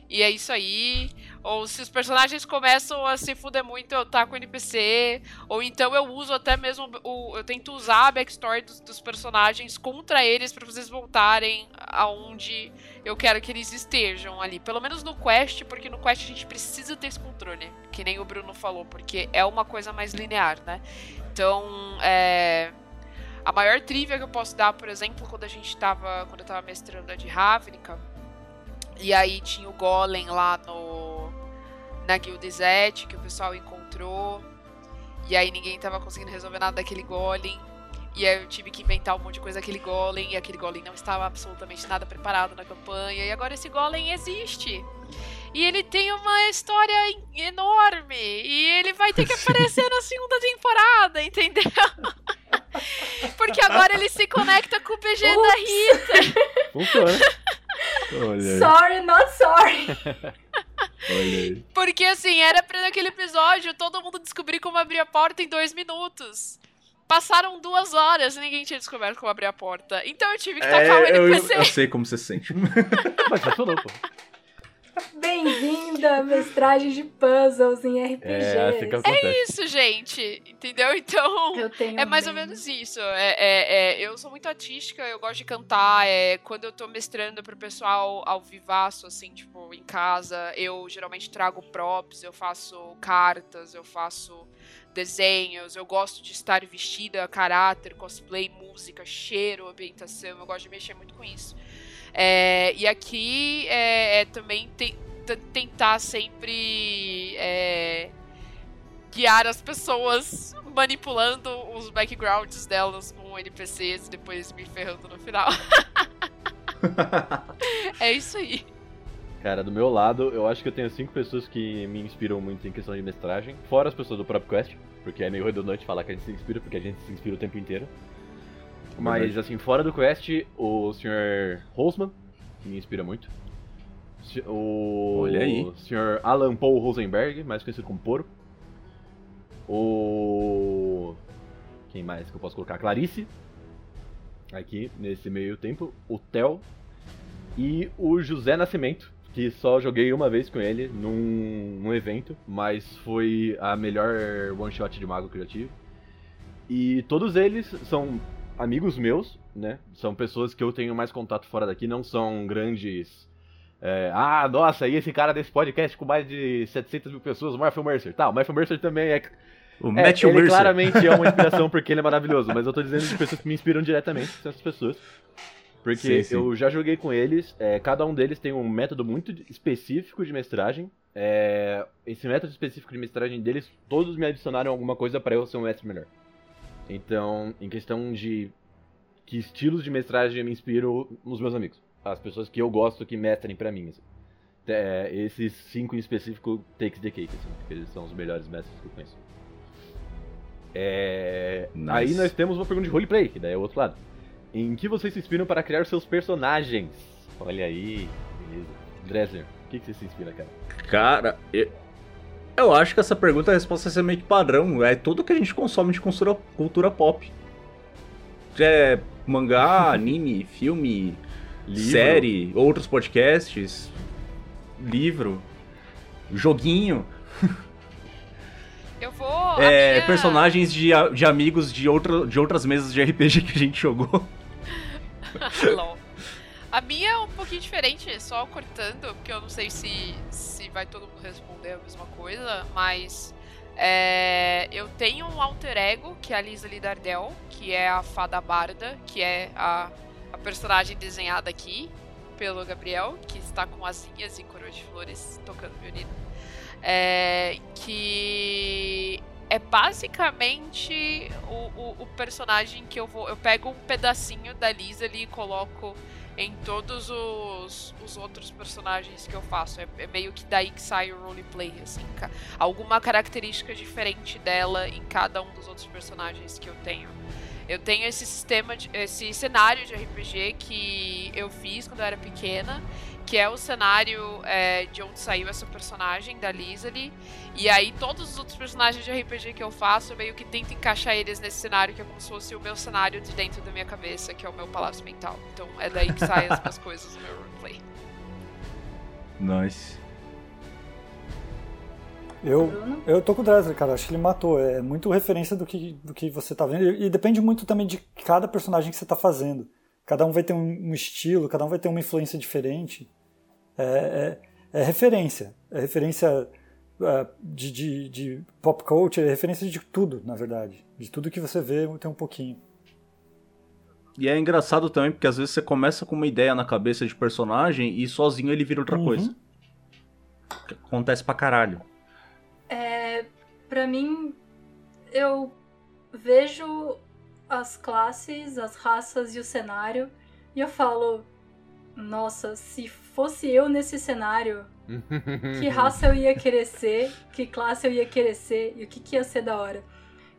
E é isso aí. Ou se os personagens começam a se fuder muito, eu taco o NPC. Ou então eu uso até mesmo. O, eu tento usar a backstory dos, dos personagens contra eles para vocês voltarem aonde eu quero que eles estejam ali. Pelo menos no quest, porque no quest a gente precisa ter esse controle. Que nem o Bruno falou, porque é uma coisa mais linear, né? Então, é. A maior trivia que eu posso dar, por exemplo, quando a gente tava. Quando eu tava mestrando a de Ravnica e aí tinha o Golem lá no na Guild Z, que o pessoal encontrou. E aí ninguém tava conseguindo resolver nada daquele Golem. E aí eu tive que inventar um monte de coisa daquele Golem. E aquele Golem não estava absolutamente nada preparado na campanha. E agora esse Golem existe. E ele tem uma história enorme. E ele vai ter que aparecer na segunda temporada, entendeu? Porque agora ele se conecta com o PG Ups. da Rita. Funciona. Sorry, not sorry. Olha aí. Porque assim, era pra naquele episódio todo mundo descobrir como abrir a porta em dois minutos. Passaram duas horas e ninguém tinha descoberto como abrir a porta. Então eu tive que tacar é, o NPC. Eu, eu, sei como você se sente. Mas funcionou, pô. Bem-vinda à mestragem de puzzles em RPGs. É, assim. É isso, gente. Entendeu? Então. Eu tenho É mais ou bem- menos isso. É, é- é, eu sou muito artística, eu gosto de cantar. É, quando eu tô mestrando pro pessoal ao vivaço, assim, tipo, em casa, eu geralmente trago props, eu faço cartas, eu faço desenhos, eu gosto de estar vestida a caráter, cosplay, música, cheiro, ambientação, eu gosto de mexer muito com isso. É, e aqui é, é também te- te- tentar sempre é, guiar as pessoas manipulando os backgrounds delas com NPCs e depois me ferrando no final. é isso aí. Cara, do meu lado, eu acho que eu tenho cinco pessoas que me inspiram muito em questão de mestragem. Fora as pessoas do próprio Quest, porque é meio redundante falar que a gente se inspira, porque a gente se inspira o tempo inteiro. Mas, Verdade. assim, fora do Quest, o Sr. Holzman, que me inspira muito. O Olha aí. Sr. Alan Paul Rosenberg, mais conhecido como Poro. O. Quem mais que eu posso colocar? Clarice. Aqui, nesse meio tempo. O Theo. E o José Nascimento, que só joguei uma vez com ele num, num evento, mas foi a melhor one shot de mago que eu já tive. E todos eles são amigos meus, né? São pessoas que eu tenho mais contato fora daqui, não são grandes. é, ah, nossa, e esse cara desse podcast com mais de 700 mil pessoas, o Matthew Mercer. Tá, o Matthew Mercer também é. O é Matthew ele Mercer. claramente é uma inspiração porque ele é maravilhoso, mas eu tô dizendo de pessoas que me inspiram diretamente, são essas pessoas. Porque Sim, sim. eu já joguei com eles, é, cada um deles tem um método muito específico de mestragem. É, esse método específico de mestragem deles, todos me adicionaram alguma coisa pra eu ser um mestre melhor. Então, em questão de que estilos de mestragem eu me inspiro nos meus amigos. As pessoas que eu gosto que mestrem pra mim. assim. É, esses cinco em específico takes the cake, assim, porque eles são os melhores mestres que eu conheço. É, Nice. Aí nós temos uma pergunta de roleplay, que daí é o outro lado. Em que vocês se inspiram para criar seus personagens? Olha aí, beleza. Dresler, o que, que você se inspira, cara? Cara, eu, eu acho que essa pergunta a resposta vai ser meio que padrão. É tudo que a gente consome de cultura, cultura pop. É mangá, anime, filme, Livro. série, outros podcasts, livro, joguinho. Eu vou. É, minha- personagens de, de amigos de, outra, de outras mesas de RPG que a gente jogou. A minha é um pouquinho diferente, só cortando, porque eu não sei se, vai todo mundo responder a mesma coisa, mas é, eu tenho um alter ego, que é a Lisa Lidardel, que é a fada barda, que é a, a personagem desenhada aqui pelo Gabriel, que está com asinhas e coroa de flores tocando violino. É, que é basicamente o, o, o personagem que eu vou. Eu pego um pedacinho da Lisa ali e coloco em todos os, os outros personagens que eu faço. É, é meio que daí que sai o roleplay, assim. Alguma característica diferente dela em cada um dos outros personagens que eu tenho. Eu tenho esse sistema, de, esse cenário de RPG que eu fiz quando eu era pequena, que é o cenário é, de onde saiu essa personagem da Lizzie. E aí todos os outros personagens de RPG que eu faço, eu meio que tento encaixar eles nesse cenário que é como se fosse o meu cenário de dentro da minha cabeça, que é o meu palácio mental. Então é daí que saem as minhas coisas no meu roleplay. Nice. Eu, eu tô com o Dresler, cara. Acho que ele matou. É muito referência do que, do que você tá vendo. E, e depende muito também de cada personagem que você tá fazendo. Cada um vai ter um, um estilo, cada um vai ter uma influência diferente. É, é, é referência. É referência é, de, de, de pop culture, é referência de tudo, na verdade. De tudo que você vê, tem um pouquinho. E é engraçado também, porque às vezes você começa com uma ideia na cabeça de personagem e sozinho ele vira outra Uhum. coisa. Que Acontece pra caralho. É, pra mim, eu vejo as classes, as raças e o cenário e eu falo, nossa, se fosse eu nesse cenário, que raça eu ia querer ser, que classe eu ia querer ser e o que, que ia ser da hora.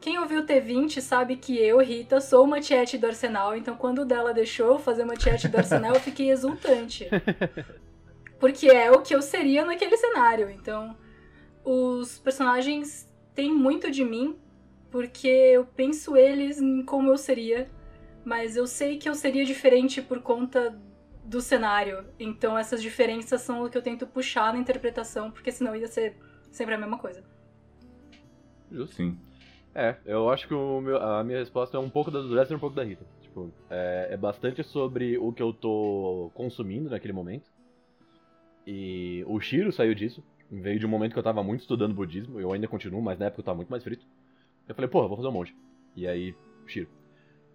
Quem ouviu T20 sabe que eu, Rita, sou uma tiete do Arsenal, então quando o dela deixou eu fazer uma tiete do Arsenal, eu fiquei exultante. Porque é o que eu seria naquele cenário. Então, os personagens têm muito de mim, porque eu penso eles em como eu seria, mas eu sei que eu seria diferente por conta do cenário. Então essas diferenças são o que eu tento puxar na interpretação, porque senão ia ser sempre a mesma coisa. Sim. É, eu acho que meu- a minha resposta é um pouco da do Dresser e um pouco da Rita. Tipo, é, é bastante sobre o que eu tô consumindo naquele momento. E o Shiro saiu disso. Veio de um momento que eu tava muito estudando budismo. Eu ainda continuo, mas na época eu tava muito mais frito. Eu falei, porra, vou fazer um monge. E aí, Shiro.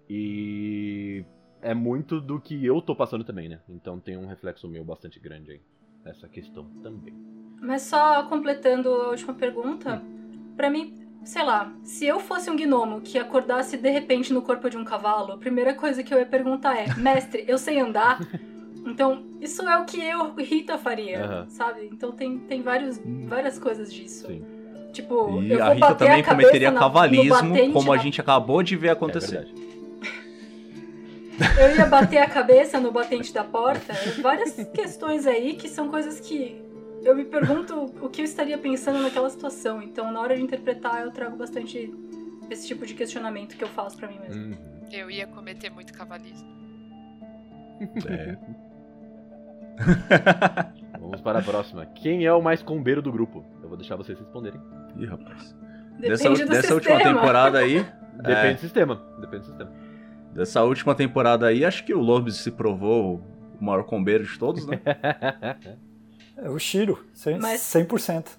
E é muito do que eu tô passando também, né? Então tem um reflexo meu bastante grande aí. Nessa questão também. Mas só completando a última pergunta, pra mim, sei lá, se eu fosse um gnomo que acordasse de repente no corpo de um cavalo, a primeira coisa que eu ia perguntar é: mestre, eu sei andar? Então, isso é o que eu, Rita, faria, Aham. sabe? Então tem, tem vários, várias coisas disso. Sim, Tipo, E eu a vou Rita bater também a cometeria na- cavalismo, como a gente acabou de ver é acontecer. verdade. Eu ia bater a cabeça no batente da porta. Várias questões aí que são coisas que eu me pergunto o que eu estaria pensando naquela situação. Então, na hora de interpretar, eu trago bastante esse tipo de questionamento que eu faço pra mim mesmo. Uhum. Eu ia cometer muito cavalismo. É. Vamos para a próxima. Quem é o mais combeiro do grupo? Eu vou deixar vocês responderem. Ih, rapaz. Depende Dessa, do dessa última temporada aí. Depende é, do sistema. Depende do sistema. Dessa última temporada aí, acho que o Lobis se provou o maior combeiro de todos, né? É o Shiro, 100%. Mas- 100%.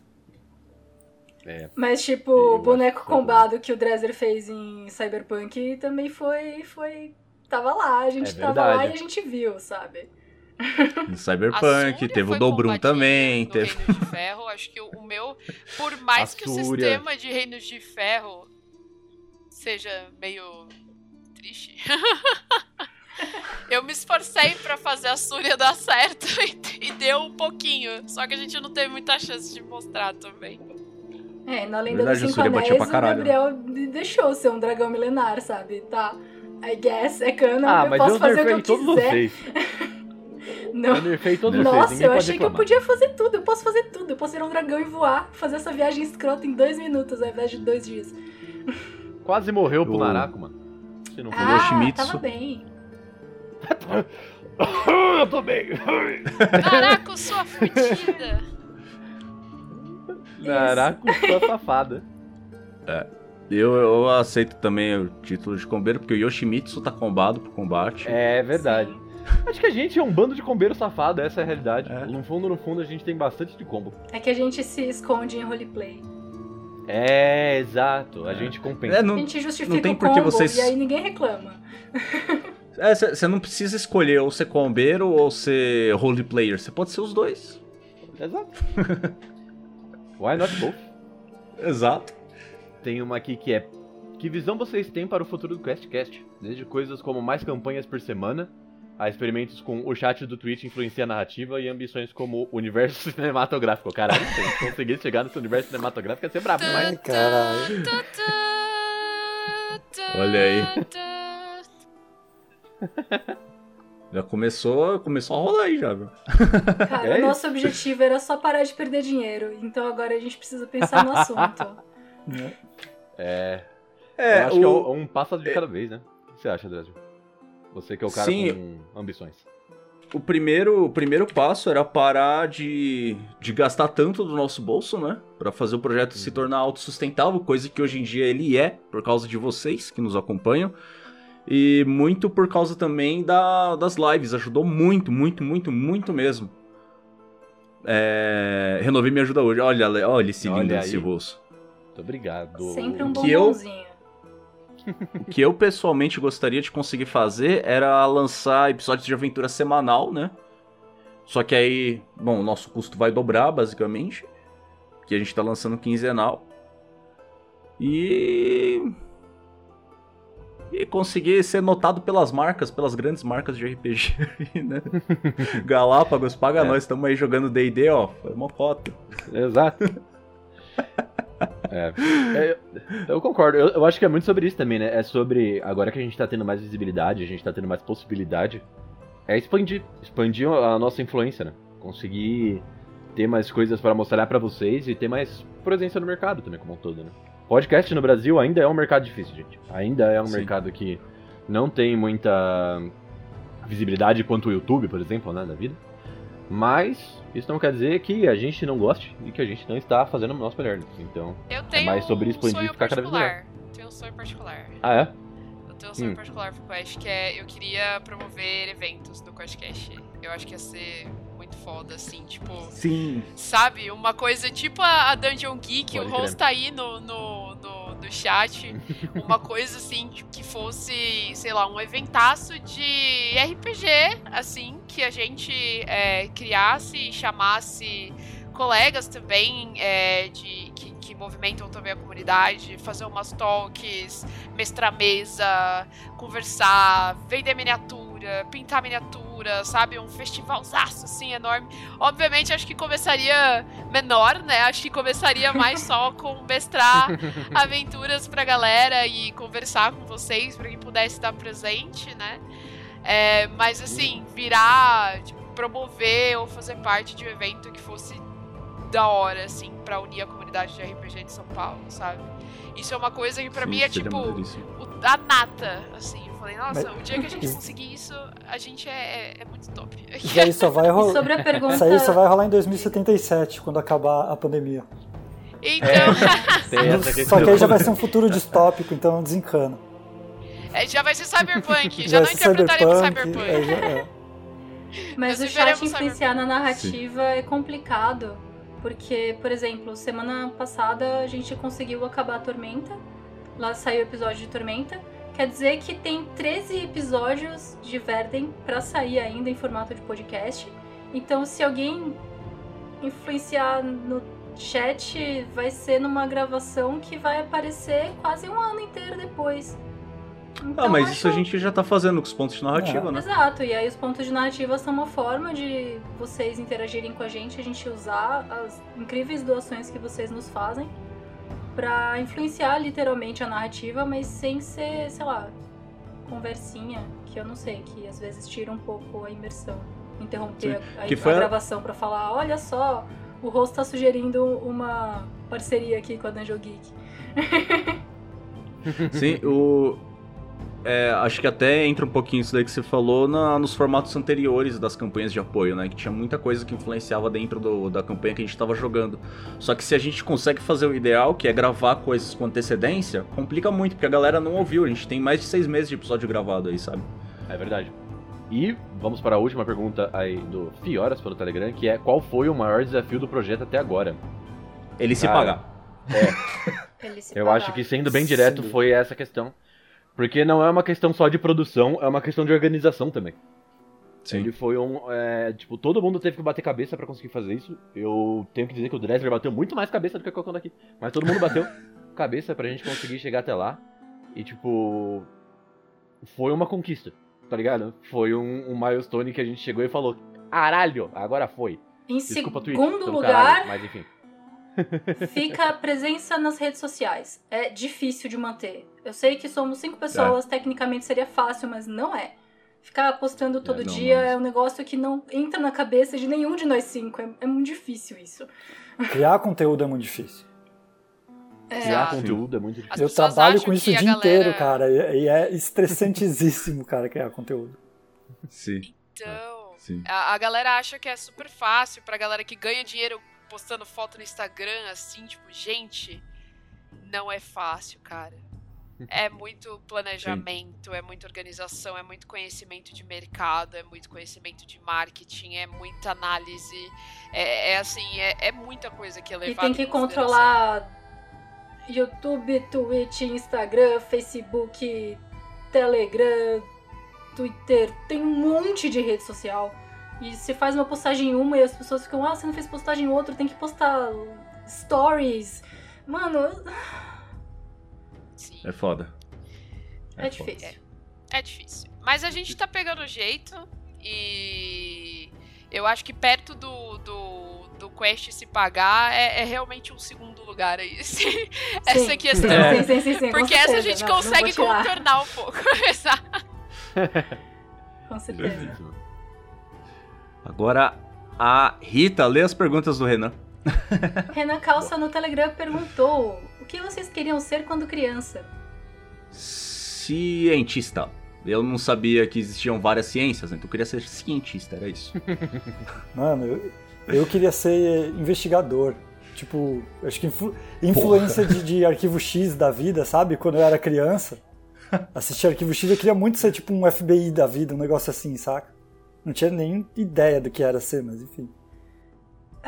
É. Mas, tipo, o boneco bom. combado que o Dresser fez em Cyberpunk também foi. foi tava lá, a gente É tava lá e a gente viu, sabe? Em A Cyberpunk, teve o combadinha também, no teve. Reino de Ferro. Acho que o meu, por mais A que o sistema de Reinos de Ferro seja meio triste, eu me esforcei pra fazer a Súria dar certo e, e deu um pouquinho. Só que a gente não teve muita chance de mostrar também. É, na Lenda Verdade, dos a Cinco Anéis, o. Gabriel me deixou ser um dragão milenar, sabe? Tá. I guess, é canon, Ah, eu mas posso eu fazer o que eu todos quiser. vocês. Não. Eu nerfei todos vocês. Nossa, Ninguém eu achei que eu podia fazer tudo. Eu posso fazer tudo. Eu posso ser um dragão e voar. Fazer essa viagem escrota em dois minutos ao invés de dois dias. Quase morreu pro O- Naraku, mano. Se não for. Ah, Yoshimitsu. tava bem. eu tô bem. Caraca, sua fudida! Naraku, sua safada. Eu, eu aceito também o título de combeiro, porque o Yoshimitsu tá combado pro combate. É verdade. Sim. Acho que a gente é um bando de combeiro safado, essa é a realidade. É. No fundo, no fundo, a gente tem bastante de combo. É que a gente se esconde em roleplay. É, exato. A É. gente compensa. É, A não, gente justifica não tem o combo vocês- e aí ninguém reclama. Você não precisa escolher ou ser combeiro ou ser roleplayer. Você pode ser os dois. Exato. Why not both? Exato. Tem uma aqui que é: Que visão vocês têm para o futuro do QuestCast? Desde coisas como mais campanhas por semana, a experimentos com o chat do Twitch influencia a narrativa e ambições como universo cinematográfico. Caralho, se a gente conseguisse chegar nesse universo cinematográfico ia ser brabo demais. Ai, caralho. Olha aí. Já começou, começou a rolar aí já, viu? Cara, É o nosso objetivo era só parar de perder dinheiro. Então agora a gente precisa pensar no assunto. É. É, eu acho que é o- um, um passo de cada vez, né? O que você acha, Dresden? Você que é o cara Sim. com ambições. o primeiro, o primeiro passo era parar de, de gastar tanto do nosso bolso, né? Pra fazer o projeto se tornar autossustentável, coisa que hoje em dia ele é, por causa de vocês que nos acompanham. E muito por causa também da, das lives. Ajudou muito, muito, muito, muito mesmo. É, Renovei me ajuda hoje. Olha, olha esse lindo Olha desse aí. rosto. Muito obrigado. Sempre um bombonzinho. O que eu pessoalmente gostaria de conseguir fazer era lançar episódios de aventura semanal, né? Só que aí, bom, o nosso custo vai dobrar, basicamente. Que a gente tá lançando quinzenal. E. E conseguir ser notado pelas marcas, pelas grandes marcas de RPG, né? Galápagos, paga É. nós, estamos aí jogando DD, ó. Foi uma cota. Exato. É, é, eu, concordo. Eu, eu acho que é muito sobre isso também, né? É sobre. Agora que a gente tá tendo mais visibilidade, a gente tá tendo mais possibilidade, é expandir. Expandir a nossa influência, né? Conseguir ter mais coisas pra mostrar pra vocês e ter mais presença no mercado também, como um todo, né? Podcast no Brasil ainda é um mercado difícil, gente. Ainda é um Sim. mercado que não tem muita visibilidade quanto o YouTube, por exemplo, né, da vida. Mas isso não quer dizer que a gente não goste e que a gente não está fazendo o nosso melhor. Então, Eu tenho mais sobre um expandir e sonho ficar cada vez particular. Tenho um sonho particular. ah é? Eu tenho um sonho Hum. particular pro Quest, que é eu queria promover eventos do QuestCast. Eu acho que ia ser muito foda, assim, tipo. Sim. Sabe? Uma coisa tipo a Dungeon Geek, Pode o host tá aí no, no, no, no chat. Uma coisa assim, que fosse, sei lá, um eventaço de RPG, assim, que a gente é, criasse e chamasse colegas também é, de, que, que movimentam também a comunidade, fazer umas talks, mestrar mesa, conversar, vender miniatura, pintar miniatura, sabe? Um festivalzaço assim enorme. Obviamente, acho que começaria menor, né? Acho que começaria mais só com mestrar aventuras pra galera e conversar com vocês, pra quem pudesse estar presente, né? É, mas assim, virar, tipo, promover ou fazer parte de um evento que fosse da hora, assim, pra unir a comunidade de RPG de São Paulo, sabe? Isso é uma coisa que pra Sim, mim é tipo o- a nata, assim. Eu falei, nossa, Mas- o dia que a gente conseguir isso, a gente é, é, é muito top. Isso aí só vai E rolar. sobre a pergunta. Isso aí só vai rolar em 2077, quando acabar a pandemia. Então, essa Só que aí já vai ser um futuro distópico, então desencana. é, já vai ser Cyberpunk, já não vai ser interpretaremos cyberpunk, Cyberpunk. aí já- é. Mas o Nós chat viveremos influenciar na narrativa é complicado. Porque, por exemplo, semana passada a gente conseguiu acabar a Tormenta. Lá saiu o episódio de Tormenta. Quer dizer que tem 13 episódios de Verden pra sair ainda em formato de podcast. Então, se alguém influenciar no chat, vai ser numa gravação que vai aparecer quase um ano inteiro depois. Então, ah, mas acho- isso a gente já tá fazendo com os pontos de narrativa, É. né? Exato, e aí os pontos de narrativa são uma forma de vocês interagirem com a gente, a gente usar as incríveis doações que vocês nos fazem pra influenciar literalmente a narrativa, mas sem ser, sei lá, conversinha, que eu não sei, que às vezes tira um pouco a imersão. Interromper a, a- gravação pra falar, olha só, o rosto tá sugerindo uma parceria aqui com a Dungeon Geek. Sim, o. é, acho que até entra um pouquinho isso daí que você falou na- nos formatos anteriores das campanhas de apoio, né? Que tinha muita coisa que influenciava dentro do- da campanha que a gente tava jogando. Só que se a gente consegue fazer o ideal, que é gravar coisas com antecedência, complica muito, porque a galera não ouviu. A gente tem mais de seis meses de episódio gravado aí, sabe? É verdade. E vamos para a última pergunta aí do Fioras pelo Telegram, que é qual foi o maior desafio do projeto até agora? Ele se Cara, pagar. Ele se Eu pagar. acho que sendo bem direto Sim. foi essa questão. Porque não é uma questão só de produção, é uma questão de organização também. Ele foi um. é, tipo, todo mundo teve que bater cabeça pra conseguir fazer isso. Eu tenho que dizer que o Dresler bateu muito mais cabeça do que qualquer um daqui. Mas todo mundo bateu cabeça pra gente conseguir chegar até lá. E, tipo. Foi uma conquista, tá ligado? Foi um, um milestone que a gente chegou e falou: caralho, agora foi. Em Desculpa, segundo lugar, caralho, mas enfim. Fica a presença nas redes sociais. É difícil de manter. Eu sei que somos cinco pessoas, tecnicamente seria fácil, mas não é. Ficar postando todo É, não, dia não. é um negócio que não entra na cabeça de nenhum de nós cinco. É, é muito difícil isso. Criar conteúdo é muito difícil. É, Criar conteúdo é muito difícil. As eu trabalho com isso o dia galera- inteiro, cara, e, e é estressantíssimo, cara, criar conteúdo. Sim, Então, sim. a, a galera acha que é super fácil pra galera que ganha dinheiro postando foto no Instagram, assim, tipo, gente, não é fácil, cara. É muito planejamento, é muita organização, é muito conhecimento de mercado, é muito conhecimento de marketing, é muita análise, é, é assim, é, é muita coisa que é E levada tem em que controlar YouTube, Twitch, Instagram, Facebook, Telegram, Twitter. Tem um monte de rede social. E você faz uma postagem em uma e as pessoas ficam, ah, você não fez postagem em outra, tem que postar stories. Mano, Sim. É foda. é, foda. difícil. É difícil. Mas a gente tá pegando o jeito e eu acho que perto do, do, do Quest se pagar é, é realmente um segundo lugar aí. esse- essa Sim. questão. É. Sim, sim, sim, sim, Porque essa a gente Não, não consegue tirar, contornar um pouco. Exato. Com certeza. Agora, a Rita lê as perguntas do Renan. Renan Calça no Telegram perguntou: que vocês queriam ser quando criança? Cientista. Eu não sabia que existiam várias ciências, né? então eu queria ser cientista, era isso. Mano, eu, eu queria ser investigador. Tipo, acho que influ, influência de, de, arquivo X da vida, sabe? Quando eu era criança, assistir arquivo X, eu queria muito ser tipo um FBI da vida, um negócio assim, saca? Não tinha nem ideia do que era ser, mas enfim.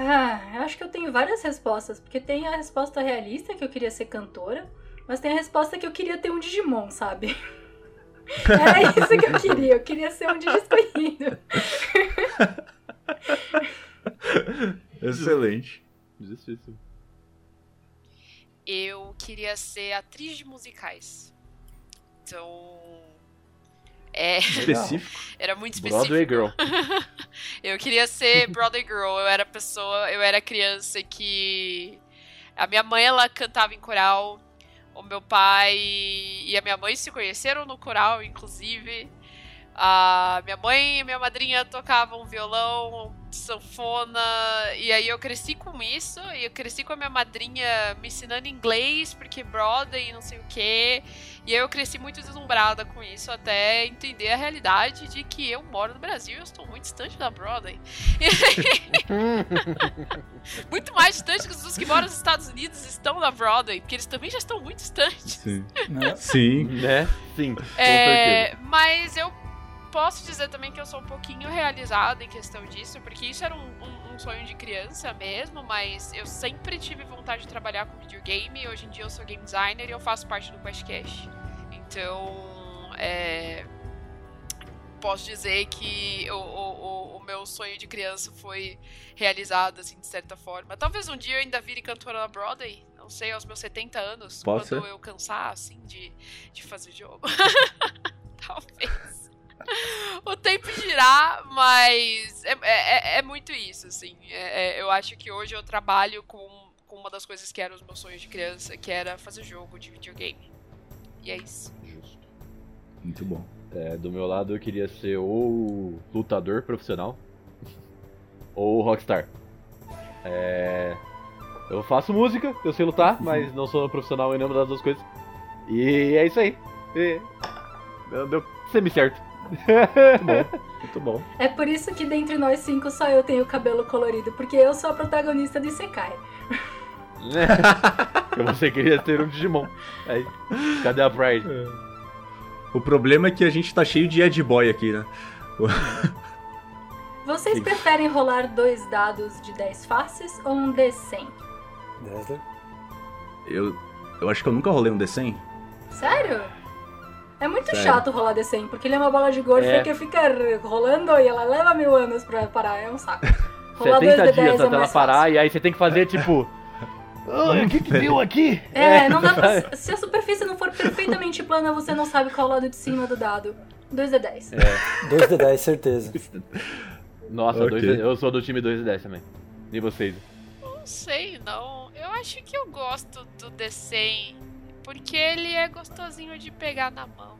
Ah, eu acho que eu tenho várias respostas, porque tem a resposta realista, que eu queria ser cantora, mas tem a resposta que eu queria ter um Digimon, sabe? Era isso que eu queria, eu queria ser um desconhecido. Excelente. Justíssimo. Eu queria ser atriz de musicais. Então. É. Específico. Era muito específico. Broadway Girl. eu queria ser Broadway Girl. Eu era pessoa, eu era criança que a minha mãe ela cantava em coral. O meu pai e a minha mãe se conheceram no coral, inclusive. A minha mãe e minha madrinha tocavam violão, sanfona, e aí eu cresci com isso, e eu cresci com a minha madrinha me ensinando inglês, porque Broadway e não sei o quê. E aí eu cresci muito deslumbrada com isso, até entender a realidade de que eu moro no Brasil e eu estou muito distante da Broadway. muito mais distante que os que moram nos Estados Unidos estão na Broadway, porque eles também já estão muito distantes. Sim. Né? Sim. Né? Sim, É, mas eu posso dizer também que eu sou um pouquinho realizada em questão disso, porque isso era um, um- um sonho de criança mesmo, mas eu sempre tive vontade de trabalhar com videogame. Hoje em dia eu sou game designer e eu faço parte do QuestCast. Então, é, posso dizer que o, o- o- meu sonho de criança foi realizado, assim, de certa forma. Talvez um dia eu ainda vire cantora na Broadway, não sei, aos meus 70 anos, Pode quando eu cansar, assim, de, de fazer jogo. Talvez. O tempo girar, mas é, é, é muito isso, assim. É- é- eu acho que hoje eu trabalho com, com uma das coisas que eram os meus sonhos de criança, que era fazer jogo de videogame. E é isso. Justo. Muito bom. É, do meu lado eu queria ser ou lutador profissional ou rockstar. É, eu faço música, eu sei lutar, mas não sou profissional em nenhuma das duas coisas. E é isso aí. E, deu, deu semi-certo. Muito bom. É por isso que dentre nós cinco só eu tenho cabelo colorido, porque eu sou a protagonista do Isekai. Você queria ter um Digimon. Aí, cadê a Pride? O problema é que a gente tá cheio de Ed Boy aqui, né? Vocês Sim. preferem rolar dois dados de 10 faces ou um D100? Dessa- Eu, eu acho que eu nunca rolei um D100. Sério? É muito Sério. chato rolar D100, porque ele é uma bola de golfe É. que fica rolando e ela leva mil anos pra parar, é um saco. Rolar 70 dois D10 dias é até ela parar e aí você tem que fazer tipo. "Ai, o que que deu aqui? É, não dá pra, se a superfície não for perfeitamente plana, você não sabe qual é o lado de cima do dado. 2D10. É. 2 de 10, certeza. Nossa, Ok. dois eu sou do time 2 e 10 também. E vocês? Não sei, não. Eu acho que eu gosto do D100, porque ele é gostosinho de pegar na mão.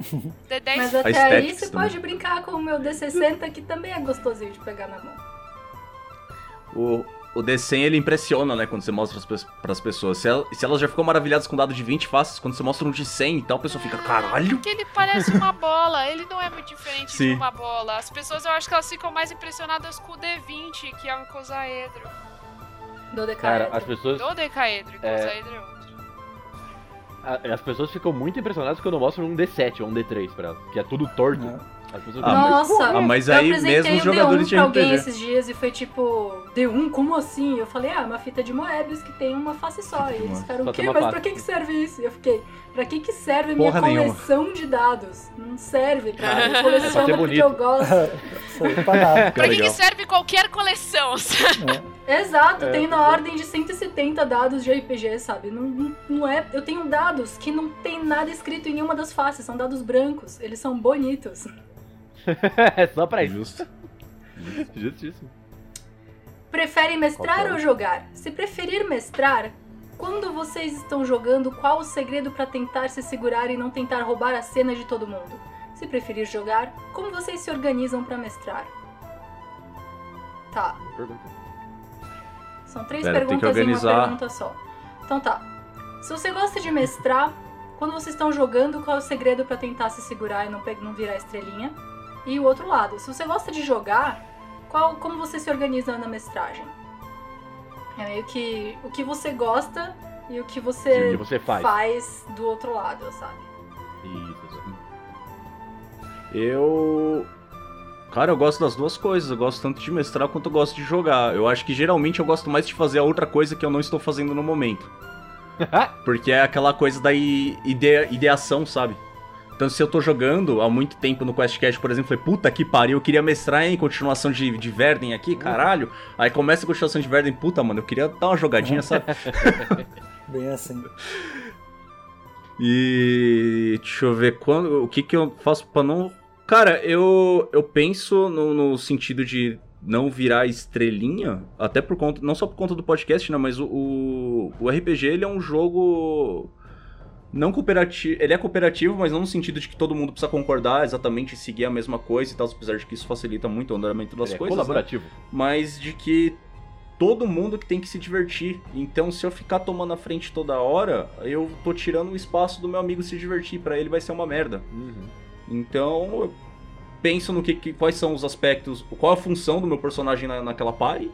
D10 Mas até aí você também. pode brincar com o meu D60, que também é gostosinho de pegar na mão. O, o D100 ele impressiona, né? Quando você mostra pras, pe- pras pessoas. Se, ela- se elas já ficam maravilhadas com dado de 20 faces, quando você mostra um de 100 e tal, a pessoa fica, caralho! Porque ele parece uma bola, ele não é muito diferente de Sim. uma bola. As pessoas, eu acho que elas ficam mais impressionadas com o D20, que é um icosaedro. Do Cara, decaedro. as pessoas, Do decaedro, icosaedro é a- as pessoas ficam muito impressionadas quando eu mostro um D7 ou um D3 pra elas, que é tudo torto. Né? As pessoas Ah, ficam, mas- Nossa, Ah, mas eu aí apresentei mesmo os o jogadores D1 de pra alguém RPG. esses dias e foi tipo, D1, como assim? Eu falei, ah, uma fita de Moebius que tem uma face só. E eles ficaram, o quê? Mas pra que, que serve isso? E eu fiquei, pra que, que serve minha Porra nenhuma. coleção de dados? Não serve, cara. Eu coleciono ser porque eu gosto. Pra que, que serve qualquer coleção? Exato, É, tem na bom. ordem de 170 dados de RPG, sabe? Não, não, não é. Eu tenho dados que não tem nada escrito em nenhuma das faces, são dados brancos. Eles são bonitos. é só pra isso. Justo. Justíssimo. Preferem mestrar ou jogar? Se preferir mestrar, quando vocês estão jogando, qual o segredo pra tentar se segurar e não tentar roubar a cena de todo mundo? Se preferir jogar, como vocês se organizam pra mestrar? Tá, são três Pera, perguntas em uma pergunta só. Então tá. Se você gosta de mestrar, quando vocês estão jogando, qual é o segredo para tentar se segurar e não, não virar estrelinha? E o outro lado, se você gosta de jogar, qual, como você se organiza na mestragem? É meio que o que você gosta e o que você, o que você faz. faz do outro lado, sabe? Isso. Eu. Cara, eu gosto das duas coisas. Eu gosto tanto de mestrar quanto eu gosto de jogar. Eu acho que geralmente eu gosto mais de fazer a outra coisa que eu não estou fazendo no momento. Porque é aquela coisa da idea, ideação, sabe? Então, se eu tô jogando há muito tempo no QuestCast, por exemplo, falei, puta que pariu, eu queria mestrar em continuação de, de Verden aqui, caralho. Aí começa a continuação de Verden, puta, mano, eu queria dar uma jogadinha, sabe? Bem assim. E deixa eu ver quando, o que que eu faço para não. Cara, eu eu penso no, no, sentido de não virar estrelinha, até por conta, não só por conta do podcast, né, mas o, o, o RPG ele é um jogo não cooperativo, ele é cooperativo, mas não no sentido de que todo mundo precisa concordar exatamente seguir a mesma coisa e tal, apesar de que isso facilita muito o andamento das ele é coisas. É colaborativo. Né? Mas de que todo mundo que tem que se divertir. Então, se eu ficar tomando a frente toda hora, eu tô tirando o espaço do meu amigo se divertir. para ele vai ser uma merda. Uhum. Então, eu penso no que, que, quais são os aspectos, qual a função do meu personagem na, naquela party,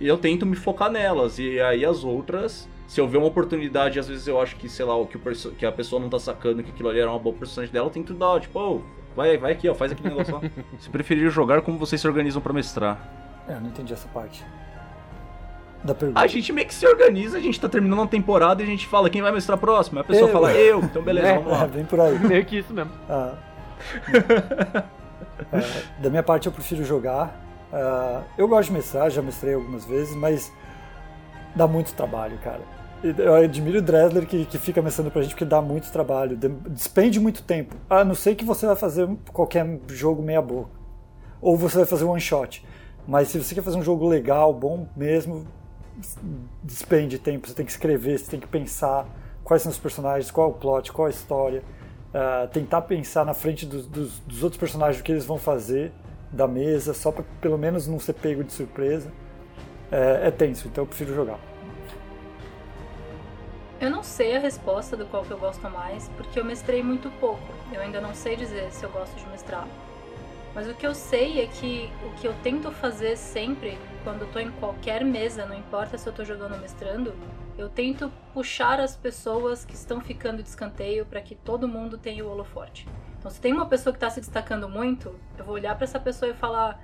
e eu tento me focar nelas. E aí as outras, se eu ver uma oportunidade, às vezes eu acho que, sei lá, que, o que a pessoa não tá sacando que aquilo ali era uma boa personagem dela, eu tento dar, tipo, oh, vai, vai aqui, ó, faz aquele negócio lá. se preferir jogar, como vocês se organizam para mestrar? É, eu não entendi essa parte da pergunta. A gente meio que se organiza, a gente tá terminando uma temporada e a gente fala quem vai mestrar próximo. A pessoa eu. fala eu, então beleza, é, vamos lá. É, vem por aí. Meio que isso mesmo. Ah. é, da minha parte eu prefiro jogar. Uh, eu gosto de mestrar, já mestrei algumas vezes, mas dá muito trabalho, cara. Eu admiro o Dresler que, que fica mestrando pra gente porque dá muito trabalho, despende muito tempo. A não ser que você vai fazer qualquer jogo meia boca. Ou você vai fazer um one shot. Mas se você quer fazer um jogo legal, bom mesmo, despende tempo, você tem que escrever, você tem que pensar quais são os personagens, qual é o plot, qual é a história, uh, tentar pensar na frente dos, dos, dos, outros personagens o que eles vão fazer da mesa, só para pelo menos não ser pego de surpresa. É, é tenso, então eu prefiro jogar. Eu não sei a resposta do qual que eu gosto mais, porque eu mestrei muito pouco. Eu ainda não sei dizer se eu gosto de mestrar. Mas o que eu sei é que o que eu tento fazer sempre, quando eu tô em qualquer mesa, não importa se eu tô jogando ou mestrando, eu tento puxar as pessoas que estão ficando de escanteio para que todo mundo tenha o holoforte. Então, se tem uma pessoa que está se destacando muito, eu vou olhar para essa pessoa e falar: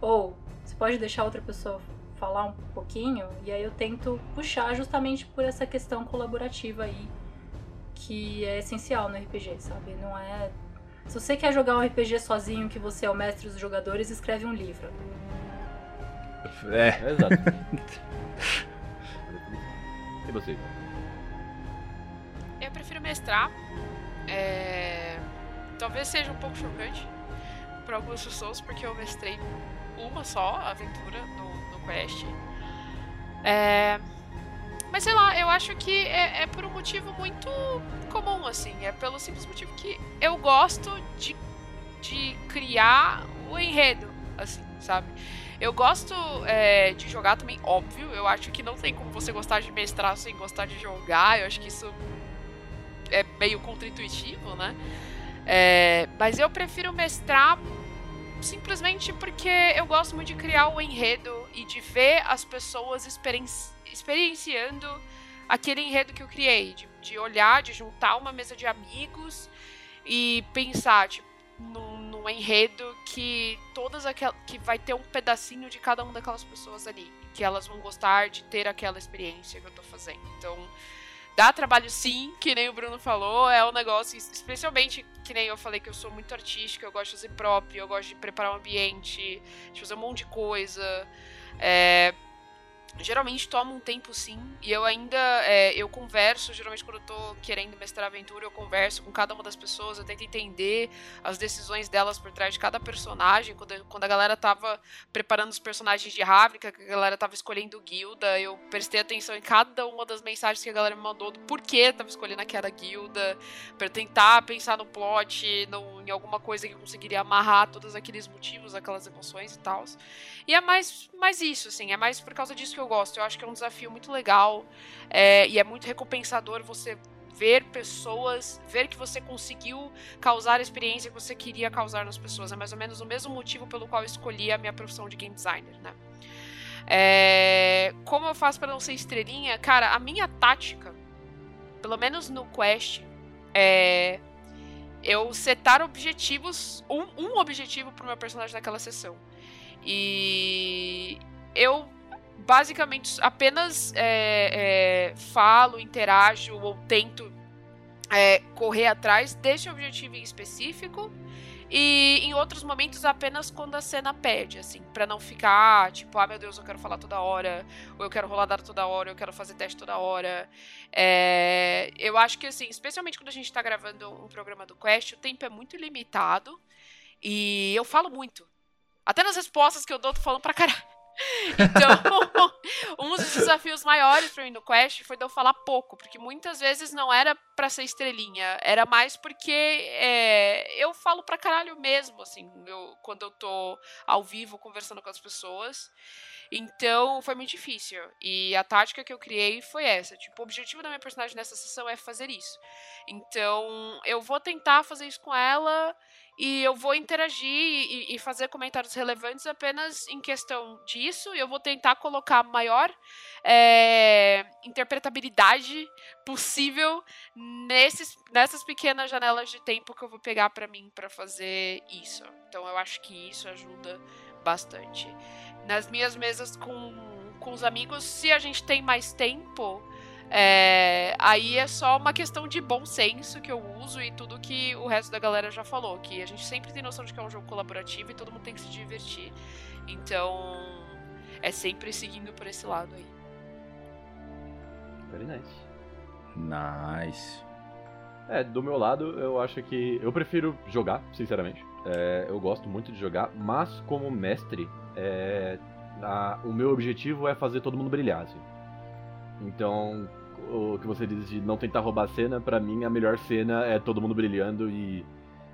ou oh, você pode deixar outra pessoa falar um pouquinho? E aí eu tento puxar justamente por essa questão colaborativa aí, que é essencial no RPG, sabe? Não é se você quer jogar um RPG sozinho, que você é o mestre dos jogadores, escreve um livro. É. é exato. e você? Eu prefiro mestrar. É... Talvez seja um pouco chocante para algumas pessoas, porque eu mestrei uma só aventura no, no Quest. É... Mas sei lá, eu acho que é, é, por um motivo muito comum, assim. É pelo simples motivo que eu gosto de, de criar o enredo, assim, sabe? Eu gosto é, de jogar também, óbvio. Eu acho que não tem como você gostar de mestrar sem gostar de jogar. Eu acho que isso é meio contra-intuitivo, né? É, mas eu prefiro mestrar simplesmente porque eu gosto muito de criar o enredo e de ver as pessoas experienci experienciando aquele enredo que eu criei, de, de, olhar, de juntar uma mesa de amigos e pensar, tipo, num, num enredo que todas aquelas. que vai ter um pedacinho de cada uma daquelas pessoas ali. Que elas vão gostar de ter aquela experiência que eu tô fazendo. Então Dá trabalho sim, que nem o Bruno falou, é um negócio, especialmente que nem eu falei que eu sou muito artística, eu gosto de fazer próprio, eu gosto de preparar o um ambiente, de fazer um monte de coisa. É, geralmente toma um tempo sim, e eu ainda, é, eu converso, geralmente quando eu tô querendo mestrar aventura, eu converso com cada uma das pessoas, eu tento entender as decisões delas por trás de cada personagem, quando, quando a galera tava preparando os personagens de Ravnica, que a galera tava escolhendo guilda, eu prestei atenção em cada uma das mensagens que a galera me mandou, do porquê tava escolhendo aquela guilda, para tentar pensar no plot, no, em alguma coisa que conseguiria amarrar todos aqueles motivos, aquelas emoções e tal. E é mais, mais isso, assim, é mais por causa disso que eu gosto. Eu acho que é um desafio muito legal é, e é muito recompensador você ver pessoas, ver que você conseguiu causar a experiência que você queria causar nas pessoas. É mais ou menos o mesmo motivo pelo qual eu escolhi a minha profissão de game designer, né? É... Como eu faço para não ser estrelinha? Cara, a minha tática, pelo menos no Quest, é eu setar objetivos, um, um objetivo pro meu personagem naquela sessão. E eu basicamente apenas é, é, falo, interajo ou tento é, correr atrás desse objetivo em específico. E em outros momentos apenas quando a cena pede, assim, para não ficar tipo, ah meu Deus, eu quero falar toda hora, ou eu quero rolar dado toda hora, ou eu quero fazer teste toda hora. É... Eu acho que assim, especialmente quando a gente tá gravando um programa do Quest, o tempo é muito limitado e eu falo muito. Até nas respostas que eu dou, tô falando pra caralho. Então, um dos desafios maiores para mim no Quest foi de eu falar pouco, porque muitas vezes não era para ser estrelinha, era mais porque é, eu falo pra caralho mesmo, assim, eu, quando eu tô ao vivo conversando com as pessoas. Então, foi muito difícil. E a tática que eu criei foi essa. Tipo, o objetivo da minha personagem nessa sessão é fazer isso. Então, eu vou tentar fazer isso com ela e eu vou interagir e, e, fazer comentários relevantes apenas em questão disso. E eu vou tentar colocar a maior é, interpretabilidade possível nesses, nessas pequenas janelas de tempo que eu vou pegar para mim para fazer isso. Então eu acho que isso ajuda bastante. Nas minhas mesas com, com os amigos, se a gente tem mais tempo, é, aí é só uma questão de bom senso que eu uso e tudo que o resto da galera já falou. Que a gente sempre tem noção de que é um jogo colaborativo e todo mundo tem que se divertir. Então, é sempre seguindo por esse lado aí. Very nice. Nice. É, do meu lado, eu acho que. Eu prefiro jogar, sinceramente. É, eu gosto muito de jogar, mas como mestre, é, a, o meu objetivo é fazer todo mundo brilhar. Assim. Então, o que você diz de não tentar roubar a cena, para mim a melhor cena é todo mundo brilhando e,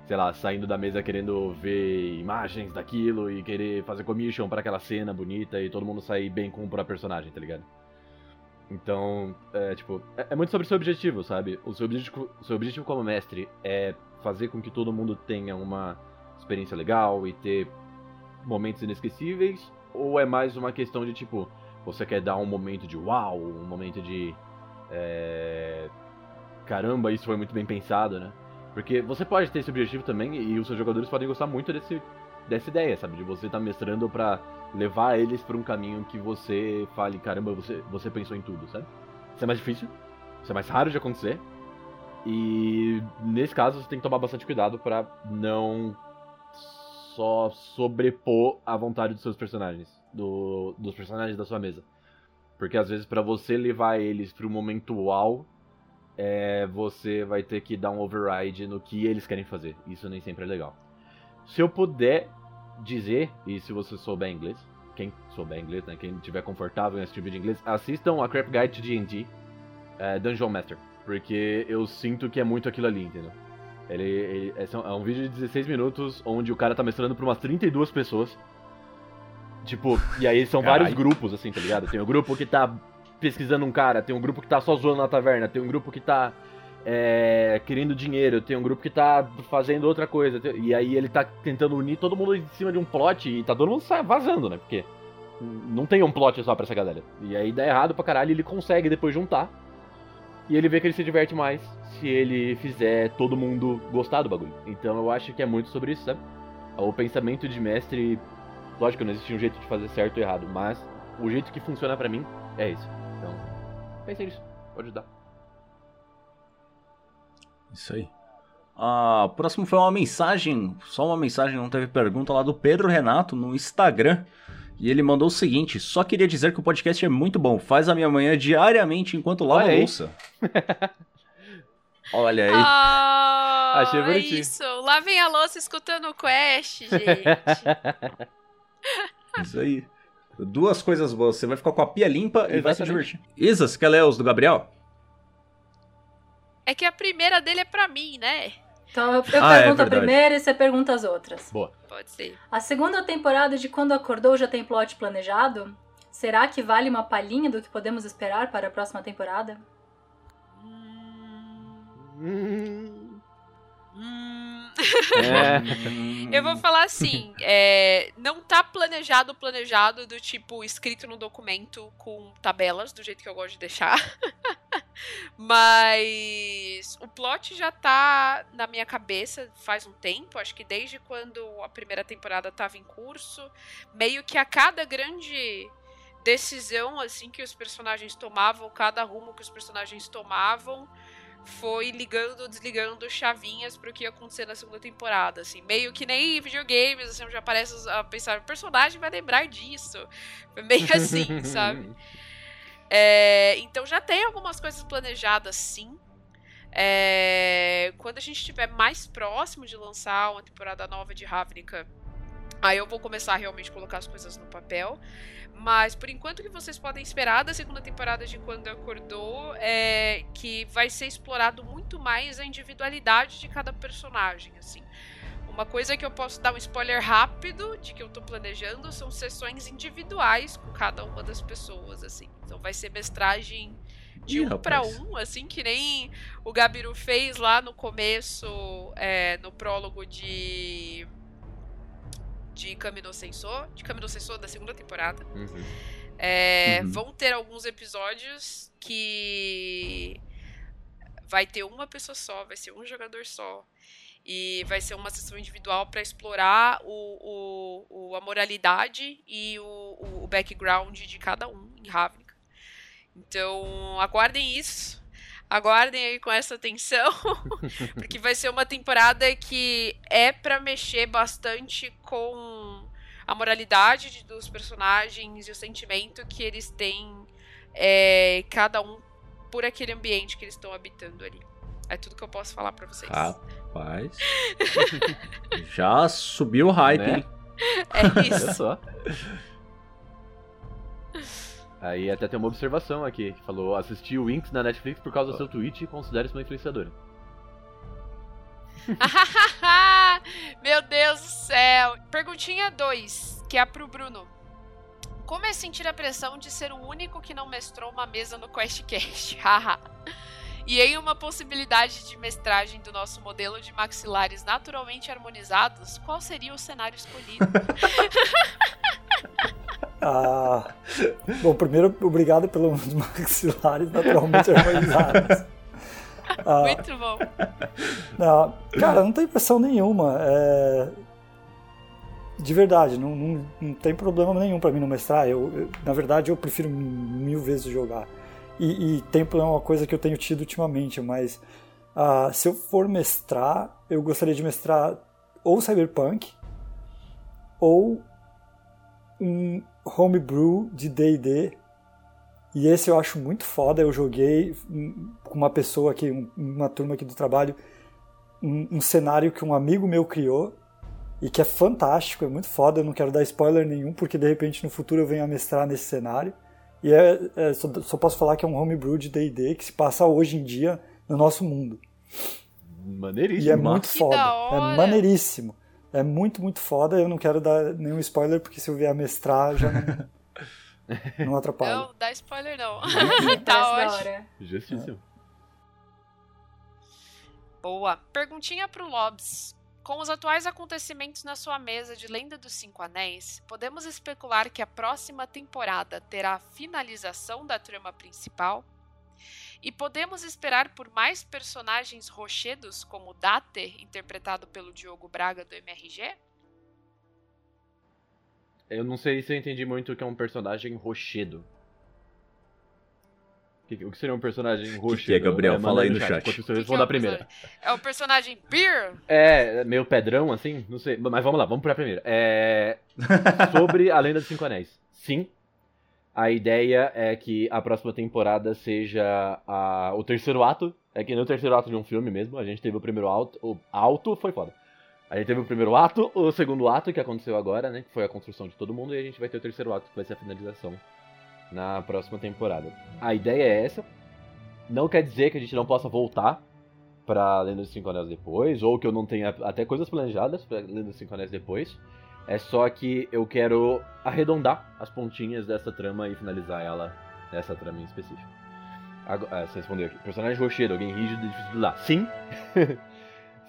sei lá, saindo da mesa querendo ver imagens daquilo e querer fazer commission para aquela cena bonita e todo mundo sair bem com o personagem, tá ligado? Então, é tipo, é, é muito sobre seu objetivo, sabe? O seu objetivo, seu objetivo como mestre é fazer com que todo mundo tenha uma experiência legal e ter momentos inesquecíveis, ou é mais uma questão de tipo, você quer dar um momento de uau, um momento de é... Caramba, isso foi muito bem pensado, né? Porque você pode ter esse objetivo também e os seus jogadores podem gostar muito desse, dessa ideia, sabe? De você estar tá mestrando para levar eles para um caminho que você fale, caramba, você, você pensou em tudo, sabe? Isso é mais difícil, isso é mais raro de acontecer. E nesse caso você tem que tomar bastante cuidado para não só sobrepor a vontade dos seus personagens, do, dos personagens da sua mesa. Porque às vezes para você levar eles para o momento uau, é, você vai ter que dar um override no que eles querem fazer. Isso nem sempre é legal. Se eu puder dizer, e se você souber inglês, quem souber inglês, né, quem estiver confortável assistir vídeo em inglês, assistam a Crap Guide to D&D é, Dungeon Master. Porque eu sinto que é muito aquilo ali, entendeu? Ele, ele é, é um vídeo de 16 minutos onde o cara tá mestrando pra umas 32 pessoas Tipo, e aí são Carai. vários grupos, assim, tá ligado? Tem o um grupo que tá pesquisando um cara, tem um grupo que tá só zoando na taverna, tem um grupo que tá é, querendo dinheiro, tem um grupo que tá fazendo outra coisa. E aí ele tá tentando unir todo mundo em cima de um plot e tá todo mundo vazando, né? Porque não tem um plot só pra essa galera. E aí dá errado pra caralho e ele consegue depois juntar. E ele vê que ele se diverte mais se ele fizer todo mundo gostar do bagulho. Então eu acho que é muito sobre isso, sabe? O pensamento de mestre Lógico que não existe um jeito de fazer certo ou errado, mas o jeito que funciona para mim é esse. Então, pense nisso. Pode ajudar. Isso aí. Ah, próximo foi uma mensagem, só uma mensagem, não teve pergunta lá do Pedro Renato no Instagram. E ele mandou o seguinte: só queria dizer que o podcast é muito bom, faz a minha manhã diariamente enquanto lavo a louça. Olha aí. Oh, Achei bonitinho. É isso, lavem a louça escutando o Quest, gente. Isso aí. Duas coisas boas. Você vai ficar com a pia limpa Exatamente. e vai se divertir. Isa, você quer ler os do Gabriel? É que a primeira dele é pra mim, né? Então eu, eu ah, é pergunto é a primeira e você pergunta as outras. Boa. Pode ser. A segunda temporada de Quando Acordou já tem plot planejado? Será que vale uma palhinha do que podemos esperar para a próxima temporada? Hum... Hum, Hum, é. eu vou falar assim, é, não tá planejado, planejado do tipo escrito no documento com tabelas, do jeito que eu gosto de deixar. Mas o plot já tá na minha cabeça faz um tempo, acho que desde quando a primeira temporada tava em curso, meio que a cada grande decisão assim que os personagens tomavam, cada rumo que os personagens tomavam, foi ligando ou desligando chavinhas pro que ia acontecer na segunda temporada, assim. Meio que nem videogames, assim, já parece a pensar, o personagem vai lembrar disso. Foi meio assim, sabe? É, então já tem algumas coisas planejadas, sim. É, quando a gente estiver mais próximo de lançar uma temporada nova de Ravnica, aí eu vou começar a realmente colocar as coisas no papel. Mas por enquanto o que vocês podem esperar da segunda temporada de Quando Acordou é que vai ser explorado muito mais a individualidade de cada personagem, assim. Uma coisa que eu posso dar um spoiler rápido de que eu tô planejando são sessões individuais com cada uma das pessoas, assim. Então vai ser mestragem de Ih, um pra rapaz. um, assim, que nem o Gabiru fez lá no começo, é, no prólogo de. De Camino Sensor, de Camino Sensor da segunda temporada. Uhum. É, Uhum. Vão ter alguns episódios que vai ter uma pessoa só, vai ser um jogador só. E vai ser uma sessão individual para explorar o, o, o- a moralidade e o, o- o background de cada um em Ravnica. Então, aguardem isso. Aguardem aí com essa atenção, porque vai ser uma temporada que é para mexer bastante com a moralidade de- dos personagens e o sentimento que eles têm, é, cada um por aquele ambiente que eles estão habitando ali. É tudo que eu posso falar pra vocês. Rapaz. Já subiu o hype, Né? hein? É Olha isso. Aí até tem uma observação aqui, que falou, assisti o Winx na Netflix por causa do seu tweet e considera-se uma influenciadora. Meu Deus do céu. Perguntinha 2, que é pro Bruno. Como é sentir a pressão de ser o único que não mestrou uma mesa no QuestCast? Haha. e em uma possibilidade de mestragem do nosso modelo de maxilares naturalmente harmonizados, qual seria o cenário escolhido? Ah, bom, primeiro, obrigado pelos maxilares naturalmente harmonizados. Ah, Muito bom. cara, não tem pressão nenhuma. é, De verdade, não, não, não tem problema nenhum pra mim não mestrar. Eu, eu- na verdade, eu prefiro mil vezes jogar. E, e tempo é uma coisa que eu tenho tido ultimamente, mas ah, se eu for mestrar, eu gostaria de mestrar ou Cyberpunk ou um homebrew de D&D e esse eu acho muito foda. Eu joguei com uma pessoa aqui, um- uma turma aqui do trabalho, um, um cenário que um amigo meu criou e que é fantástico, é muito foda. Eu não quero dar spoiler nenhum, porque de repente no futuro eu venho a mestrar nesse cenário. E é, é, só, só posso falar que é um homebrew de D&D que se passa hoje em dia no nosso mundo. Maneiríssimo. E é muito foda. da É maneiríssimo. É muito, muito foda. Eu não quero dar nenhum spoiler, porque se eu vier a mestrar, já não, não atrapalha. Não, dá spoiler não. Tá ótimo. hora. Justíssimo. Boa. Perguntinha pro Lobs. Com os atuais acontecimentos na sua mesa de Lenda dos Cinco Anéis, podemos especular que a próxima temporada terá a finalização da trama principal? E podemos esperar por mais personagens rochedos como Dater, interpretado pelo Diogo Braga do MRG? Eu não sei se eu entendi muito o que é um personagem rochedo. O que, o que seria um personagem rochedo? Gabriel? É, Fala aí no chat. Que que é o primeira. personagem? É o personagem Beer? É, meio pedrão, assim? Não sei. Mas vamos lá, vamos pra primeira. É. Sobre a Lenda dos Cinco Anéis. Sim. A ideia é que a próxima temporada seja a- o terceiro ato. É que nem o terceiro ato de um filme mesmo. A gente teve o primeiro alto. O alto foi foda. A gente teve o primeiro ato, o segundo ato, que aconteceu agora, né? Que foi a construção de todo mundo. E a gente vai ter o terceiro ato, que vai ser a finalização na próxima temporada. A ideia é essa. Não quer dizer que a gente não possa voltar pra Lenda dos Cinco Anéis depois, ou que eu não tenha até coisas planejadas pra Lenda dos Cinco Anéis depois. É só que eu quero arredondar as pontinhas dessa trama e finalizar ela nessa trama em específico. Agora, ah, você respondeu aqui. Personagem rochedo, alguém rígido e difícil de lidar. Sim.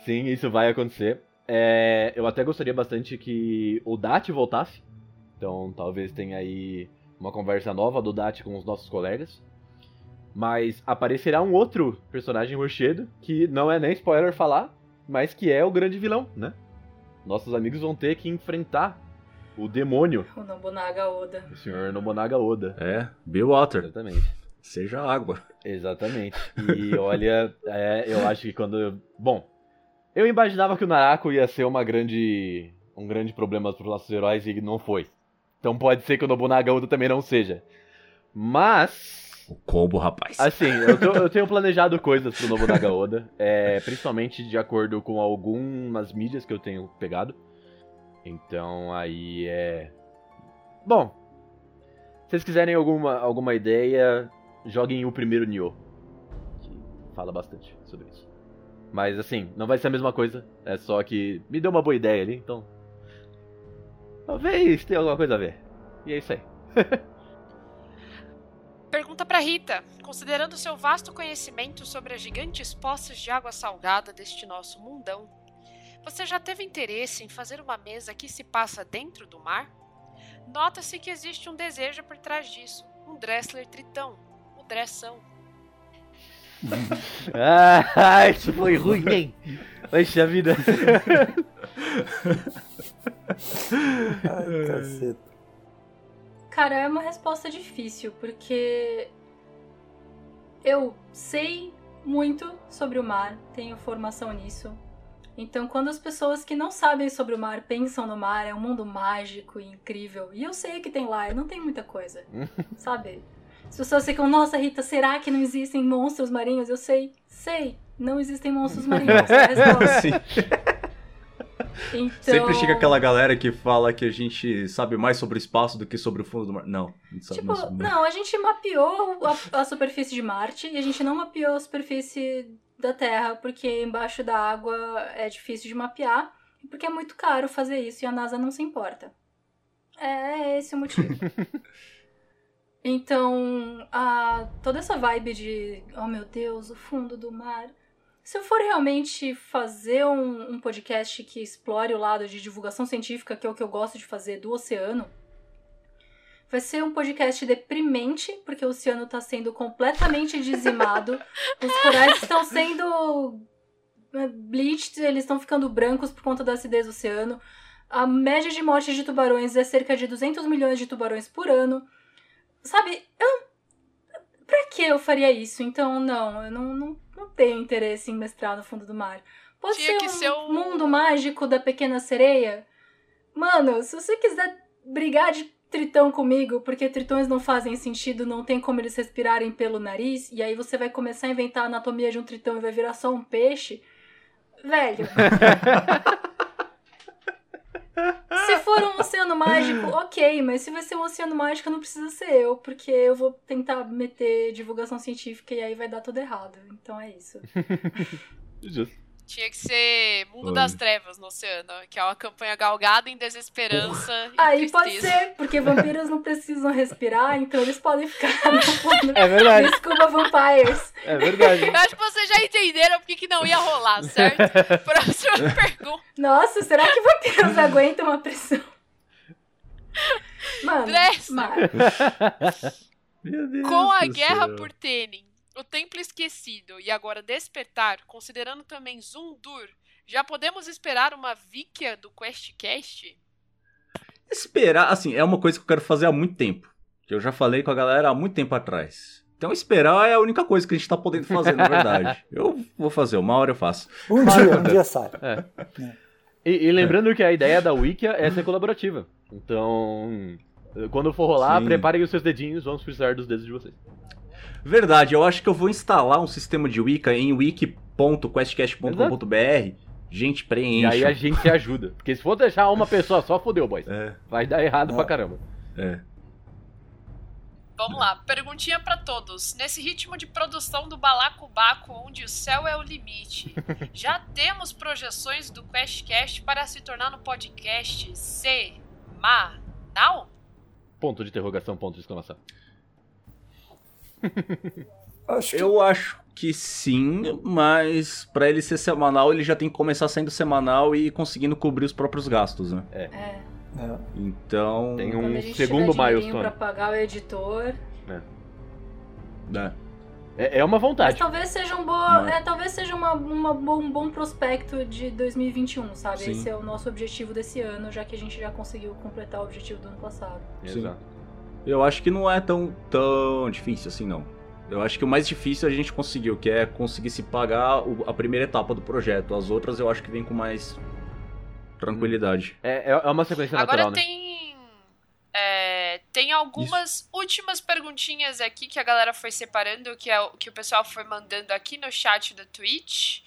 Sim, isso vai acontecer. É, eu até gostaria bastante que o Dati voltasse. Então talvez tenha aí uma conversa nova do Dati com os nossos colegas. Mas aparecerá um outro personagem rochedo, que não é nem spoiler falar, mas que é o grande vilão, né? Nossos amigos vão ter que enfrentar o demônio. O Nobunaga Oda. O senhor Nobunaga Oda. É, Be Water. Exatamente. Seja água. Exatamente. E olha, é, eu acho que quando. Bom, eu imaginava que o Narako ia ser uma grande. um grande problema para os nossos heróis e não foi. Então pode ser que o Nobunaga Oda também não seja. Mas. O combo, rapaz. Assim, eu, tô, eu tenho planejado coisas pro Nobunaga Oda, é, principalmente de acordo com algumas mídias que eu tenho pegado. Então aí é. Bom, se vocês quiserem alguma, alguma ideia, joguem o primeiro Nioh. Que fala bastante sobre isso. Mas assim, não vai ser a mesma coisa. É só que me deu uma boa ideia ali, então. Talvez tenha alguma coisa a ver. E é isso aí. Pergunta para Rita: considerando seu vasto conhecimento sobre as gigantes poças de água salgada deste nosso mundão, você já teve interesse em fazer uma mesa que se passa dentro do mar? Nota-se que existe um desejo por trás disso, um Dressler tritão, o Dressão. ah, isso foi ruim, hein? Poxa vida. Ai, caceta. Cara, é uma resposta difícil, porque eu sei muito sobre o mar, tenho formação nisso. Então, quando as pessoas que não sabem sobre o mar pensam no mar, é um mundo mágico e incrível. E eu sei o que tem lá, não tem muita coisa, sabe? As pessoas ficam, nossa, Rita, será que não existem monstros marinhos? Eu sei, sei, não existem monstros marinhos. É a resposta. Então... Sempre chega aquela galera que fala que a gente sabe mais sobre o espaço do que sobre o fundo do mar. Não, a Tipo, mais sobre não, a gente mapeou a, a superfície de Marte e a gente não mapeou a superfície da Terra, porque embaixo da água é difícil de mapear e porque é muito caro fazer isso e a NASA não se importa. É esse o motivo. então, a, toda essa vibe de, oh meu Deus, o fundo do mar. Se eu for realmente fazer um, um podcast que explore o lado de divulgação científica, que é o que eu gosto de fazer do oceano, Vai ser um podcast deprimente, porque o oceano tá sendo completamente dizimado. Os corais estão sendo eh, bleached, eles estão ficando brancos por conta da acidez do oceano. A média de morte de tubarões é cerca de 200 milhões de tubarões por ano. Sabe, eu... Pra que eu faria isso? Então, não, eu não, não, não tenho interesse em mestrar no fundo do mar. Pode Tinha ser que um ser um- mundo mágico da pequena sereia? Mano, se você quiser brigar de tritão comigo, porque tritões não fazem sentido, não tem como eles respirarem pelo nariz, e aí você vai começar a inventar a anatomia de um tritão e vai virar só um peixe. Velho. se for um oceano mágico, ok, mas se vai ser um oceano mágico, não precisa ser eu, porque eu vou tentar meter divulgação científica e aí vai dar tudo errado. Então é isso. Justo. Tinha que ser Mundo Olha. das Trevas no oceano, que é uma campanha galgada em desesperança e Aí pode ser, porque vampiros não precisam respirar, então eles podem ficar no fundo. É verdade, Desculpa, vampires. é verdade. Eu acho que vocês já entenderam porque que não ia rolar, certo? Próxima pergunta. Nossa, será que vampiros aguentam a pressão? Mano, Dressa. mar. Meu Deus Com a guerra céu. por Tenin, o Templo Esquecido e agora Despertar, considerando também Zundur, já podemos esperar uma Vikia do QuestCast? Esperar, assim, é uma coisa que eu quero fazer há muito tempo. Que eu já falei com a galera há muito tempo atrás. Então esperar é a única coisa que a gente tá podendo fazer, na verdade. eu vou fazer, uma hora eu faço. Um dia, um dia sai. E, e lembrando que a ideia da Wikia é ser colaborativa. Então, quando for rolar, Sim. preparem os seus dedinhos, vamos precisar dos dedos de vocês. Verdade, eu acho que eu vou instalar um sistema de Wicca em wiki.questcast.com.br. Gente, E preenche. aí a gente ajuda. Porque se for deixar uma pessoa só, fodeu, boys. É, Vai dar errado Ah. pra caramba. é. Vamos lá, perguntinha pra todos. Nesse ritmo de produção do Balacobaco, onde o céu é o limite, já temos projeções do QuestCast para se tornar no podcast semanal? Ponto de interrogação, ponto de exclamação. Acho que Eu acho que sim, mas pra ele ser semanal, ele já tem que começar sendo semanal e conseguindo cobrir os próprios gastos, né? É. é, Então. Tem um gente segundo milestone. pra pagar o editor. né? É, é uma Mas vontade. talvez seja um boa, Mas- é, talvez seja uma, uma um bom prospecto de 2021, sabe? Sim. Esse é o nosso objetivo desse ano, já que a gente já conseguiu completar o objetivo do ano passado. Exato. Eu acho que não é tão, tão difícil assim, não. Eu acho que o mais difícil a gente conseguiu, que é conseguir se pagar o- a primeira etapa do projeto. As outras eu acho que vem com mais tranquilidade. É, é é uma sequência Agora natural, né? tem. é, tem algumas últimas perguntinhas aqui que a galera foi separando, que, é o, que o pessoal foi mandando aqui no chat do Twitch.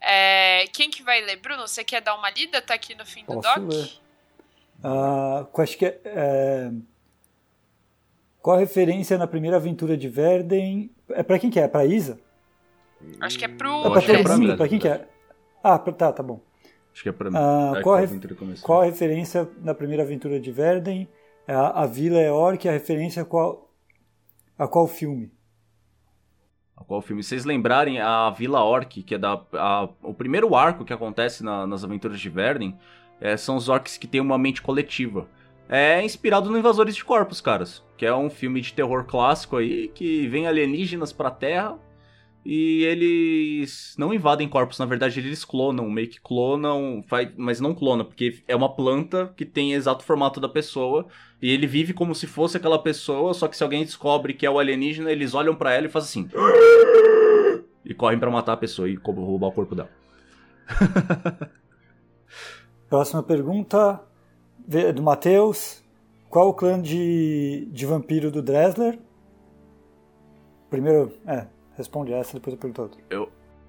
É, quem que vai ler? Bruno, você quer dar uma lida? Tá aqui no fim do Posso doc? ler. Acho que é, é, qual a referência na primeira aventura de Verden? É pra quem que é? É pra Isa? Acho que é pro. É pra acho que é pra mundo? mim. Pra quem que é? Ah, pra- tá, tá bom. Acho que é pra mim. Ah, É, qual a ref-. Qual a referência na primeira aventura de Verden? É A, a vila é orc, a referência a qual, a qual filme? A Qual filme? Se vocês lembrarem, a Vila Orc, que é da, a- o primeiro arco que acontece na- nas aventuras de Verden, é, são os orcs que têm uma mente coletiva. É inspirado no Invasores de Corpos, caras. Que é um filme de terror clássico aí, que vem alienígenas pra Terra e eles não invadem corpos, na verdade eles clonam, meio que clonam, mas não clona, porque é uma planta que tem exato formato da pessoa e ele vive como se fosse aquela pessoa, só que se alguém descobre que é o alienígena, eles olham pra ela e fazem assim. E correm pra matar a pessoa e roubar o corpo dela. Próxima pergunta do Matheus. Qual o clã de, de vampiro do Dressler? Primeiro, é, responde essa, depois eu pergunto outra.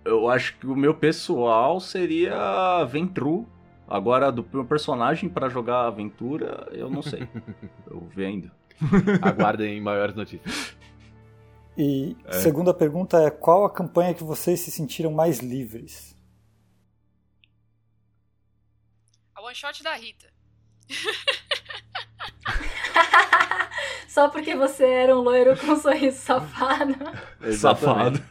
Eu acho que o meu pessoal seria Ventru. Agora, do meu personagem pra jogar aventura, eu não sei. eu vou ver ainda. Aguardem maiores notícias. E É. segunda pergunta é: qual a campanha que vocês se sentiram mais livres? A one shot da Rita. Só porque você era um loiro com um sorriso safado. Safado.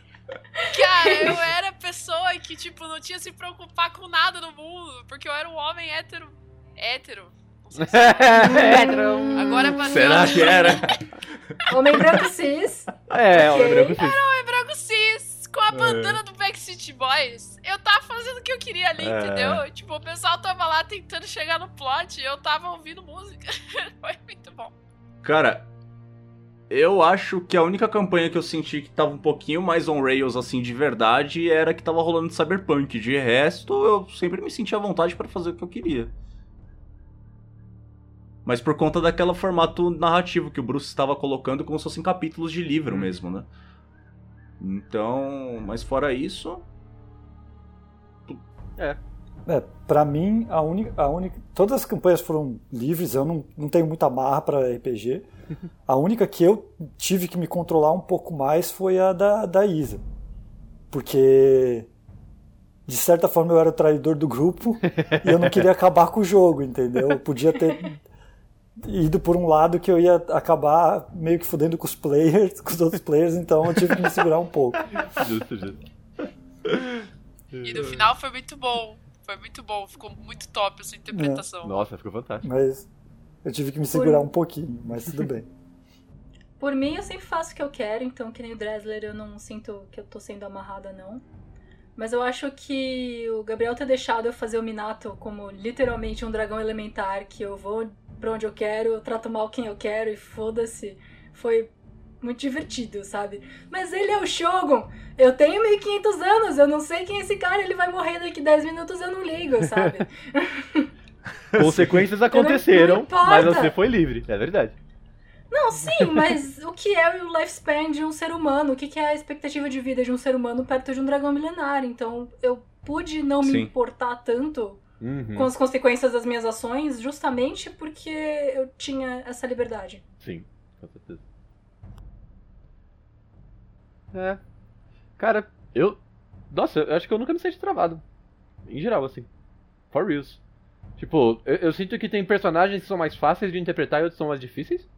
Cara, eu era pessoa que, tipo, não tinha se preocupar com nada no mundo, porque eu era um homem hétero. Hétero. Não sei se Hum, Agora pra Será que era? Homem branco cis. É, Ok. o branco sim. branco cis, com a bandana do Backstreet Boys. Eu tava fazendo o que eu queria ali, É. entendeu? Tipo, o pessoal tava lá tentando chegar no plot e eu tava ouvindo música. Foi muito bom. Cara, eu acho que a única campanha que eu senti que tava um pouquinho mais on rails, assim, de verdade, era que tava rolando de Cyberpunk. De resto, eu sempre me senti à vontade pra fazer o que eu queria. Mas por conta daquele formato narrativo que o Bruce estava colocando como se fossem capítulos de livro mesmo, né? Então, mas fora isso, É, pra mim, a única, a única. Todas as campanhas foram livres, eu não, não tenho muita marra pra RPG. A única que eu tive que me controlar um pouco mais foi a da, da Isa. Porque. De certa forma eu era o traidor do grupo e eu não queria acabar com o jogo, entendeu? Eu podia ter ido por um lado que eu ia acabar meio que fudendo com os players, com os outros players, então eu tive que me segurar um pouco. Justo, justo. E no final foi muito bom. Foi muito bom, ficou muito top essa interpretação. Nossa, ficou fantástico. Mas eu tive que me segurar um pouquinho, mas tudo bem. Por mim, eu sempre faço o que eu quero, então, que nem o Dressler, eu não sinto que eu tô sendo amarrada, não. Mas eu acho que o Gabriel ter deixado eu fazer o Minato como literalmente um dragão elementar, que eu vou pra onde eu quero, eu trato mal quem eu quero e foda-se, foi muito divertido, sabe? Mas ele é o Shogun! Eu tenho 1500 anos, eu não sei quem é esse cara, ele vai morrer daqui 10 minutos, eu não ligo, sabe? Consequências não aconteceram, importa. mas você foi livre. É verdade. Não, sim, mas o que é o lifespan de um ser humano? O que é a expectativa de vida de um ser humano perto de um dragão milenário? Então eu pude não me Sim. importar tanto Uhum. com as consequências das minhas ações justamente porque eu tinha essa liberdade. Sim, com certeza. É. Cara, eu. Nossa, eu acho que eu nunca me senti travado. Em geral, assim. For reals. Tipo, eu, eu sinto que tem personagens que são mais fáceis de interpretar e outros são mais difíceis.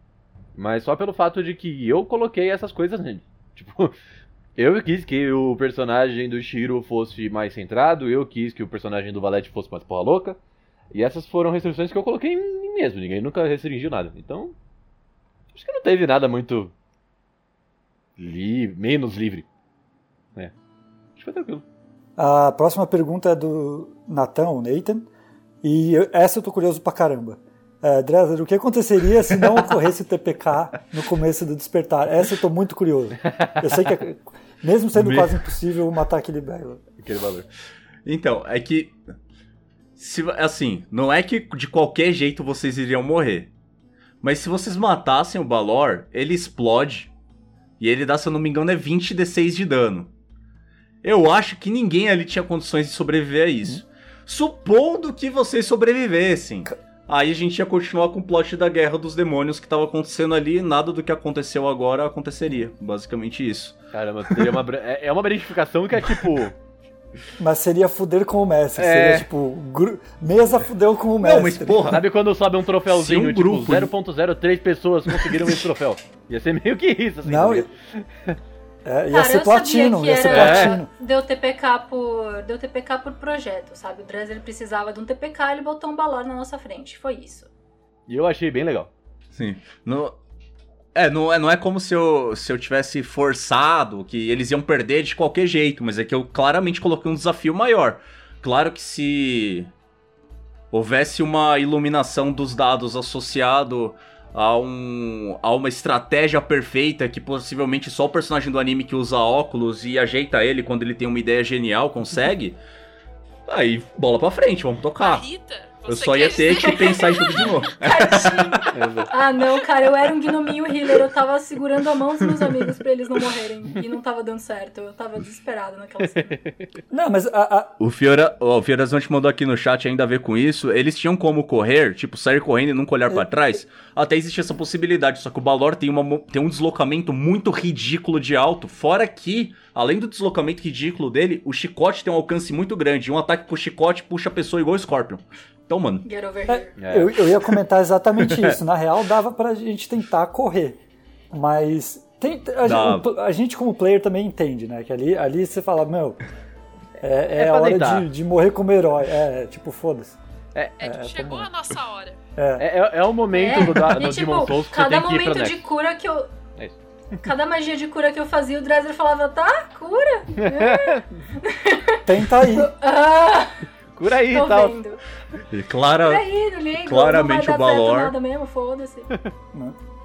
Mas só pelo fato de que eu coloquei essas coisas nele. Tipo, Eu quis que o personagem do Shiro fosse mais centrado, eu quis que o personagem do Valete fosse mais porra louca. E essas foram restrições que eu coloquei em mim mesmo, ninguém nunca restringiu nada. Então, acho que não teve nada muito li menos livre. É. Acho que foi tranquilo. A próxima pergunta é do Nathan, o Nathan, e essa eu tô curioso pra caramba. É, Dresser, o que aconteceria se não ocorresse o TPK no começo do despertar? Essa eu tô muito curioso. Eu sei que, é- mesmo sendo Me- quase impossível matar aquele velho. Aquele valor. Então, é que. Se, assim, não é que de qualquer jeito vocês iriam morrer. Mas se vocês matassem o Balor, ele explode. E ele dá, se eu não me engano, é 20 D6 de dano. Eu acho que ninguém ali tinha condições de sobreviver a isso. Supondo que vocês sobrevivessem. Aí a gente ia continuar com o plot da guerra dos demônios que tava acontecendo ali. e Nada do que aconteceu agora aconteceria. Basicamente isso. Caramba, teria uma, é é uma verificação que é tipo. Mas seria fuder com o mestre. É. Seria tipo, gru- mesa fudeu com o mestre. Não, mas porra. Sabe quando sobe um troféuzinho, um tipo, grupo- 0.03 pessoas conseguiram esse troféu? Ia ser meio que isso, assim. Não, tá? É, ia Cara, ser platino, ia ser platino. Deu TPK por. Deu TPK por projeto, sabe? O Dresser precisava de um TPK, ele botou um balão na nossa frente. Foi isso. E eu achei bem legal. Sim. Não, é, não é, não é como se eu, se eu tivesse forçado que eles iam perder de qualquer jeito, mas é que eu claramente coloquei um desafio maior. Claro que se houvesse uma iluminação dos dados associado a, um, a uma estratégia perfeita que possivelmente só o personagem do anime que usa óculos e ajeita ele quando ele tem uma ideia genial consegue, aí bola pra frente, vamos A tocar. Rita, Eu só ia ter dizer- que pensar em tudo de novo. Tadinho. Ah, não, cara, eu era um gnominho healer. Eu tava segurando a mão dos meus amigos pra eles não morrerem. E não tava dando certo. Eu tava desesperada naquela cena. Não, mas a- a- O Fiora, ó, o Fiorazante mandou aqui no chat ainda a ver com isso. Eles tinham como correr, tipo, sair correndo e nunca olhar pra trás. Até existe essa possibilidade, só que o Balor tem, uma, tem um deslocamento muito ridículo de alto. Fora que, além do deslocamento ridículo dele, o chicote tem um alcance muito grande. Um ataque com o chicote puxa a pessoa igual o Scorpion. Então, mano, Get over here. É. Eu, eu ia comentar exatamente isso. Na real, dava pra gente tentar correr. Mas tem- a, a gente, como player, também entende, né? Que ali, ali você fala, meu, é, é, É hora de, de morrer como herói. É, tipo, foda-se. É, tipo, É, chegou a nossa hora. É, é, é o momento É, do, e, do tipo, Demon Souls que você cada tem que ir pra momento de Next. cura que eu. É isso. Cada magia de cura que eu fazia, o Dresser falava, tá, cura. É. Tenta aí. Ah, Cura aí tô e tal. vendo. ele clara, Cura aí, não liga. claramente não vai o Balor- nada mesmo, foda-se.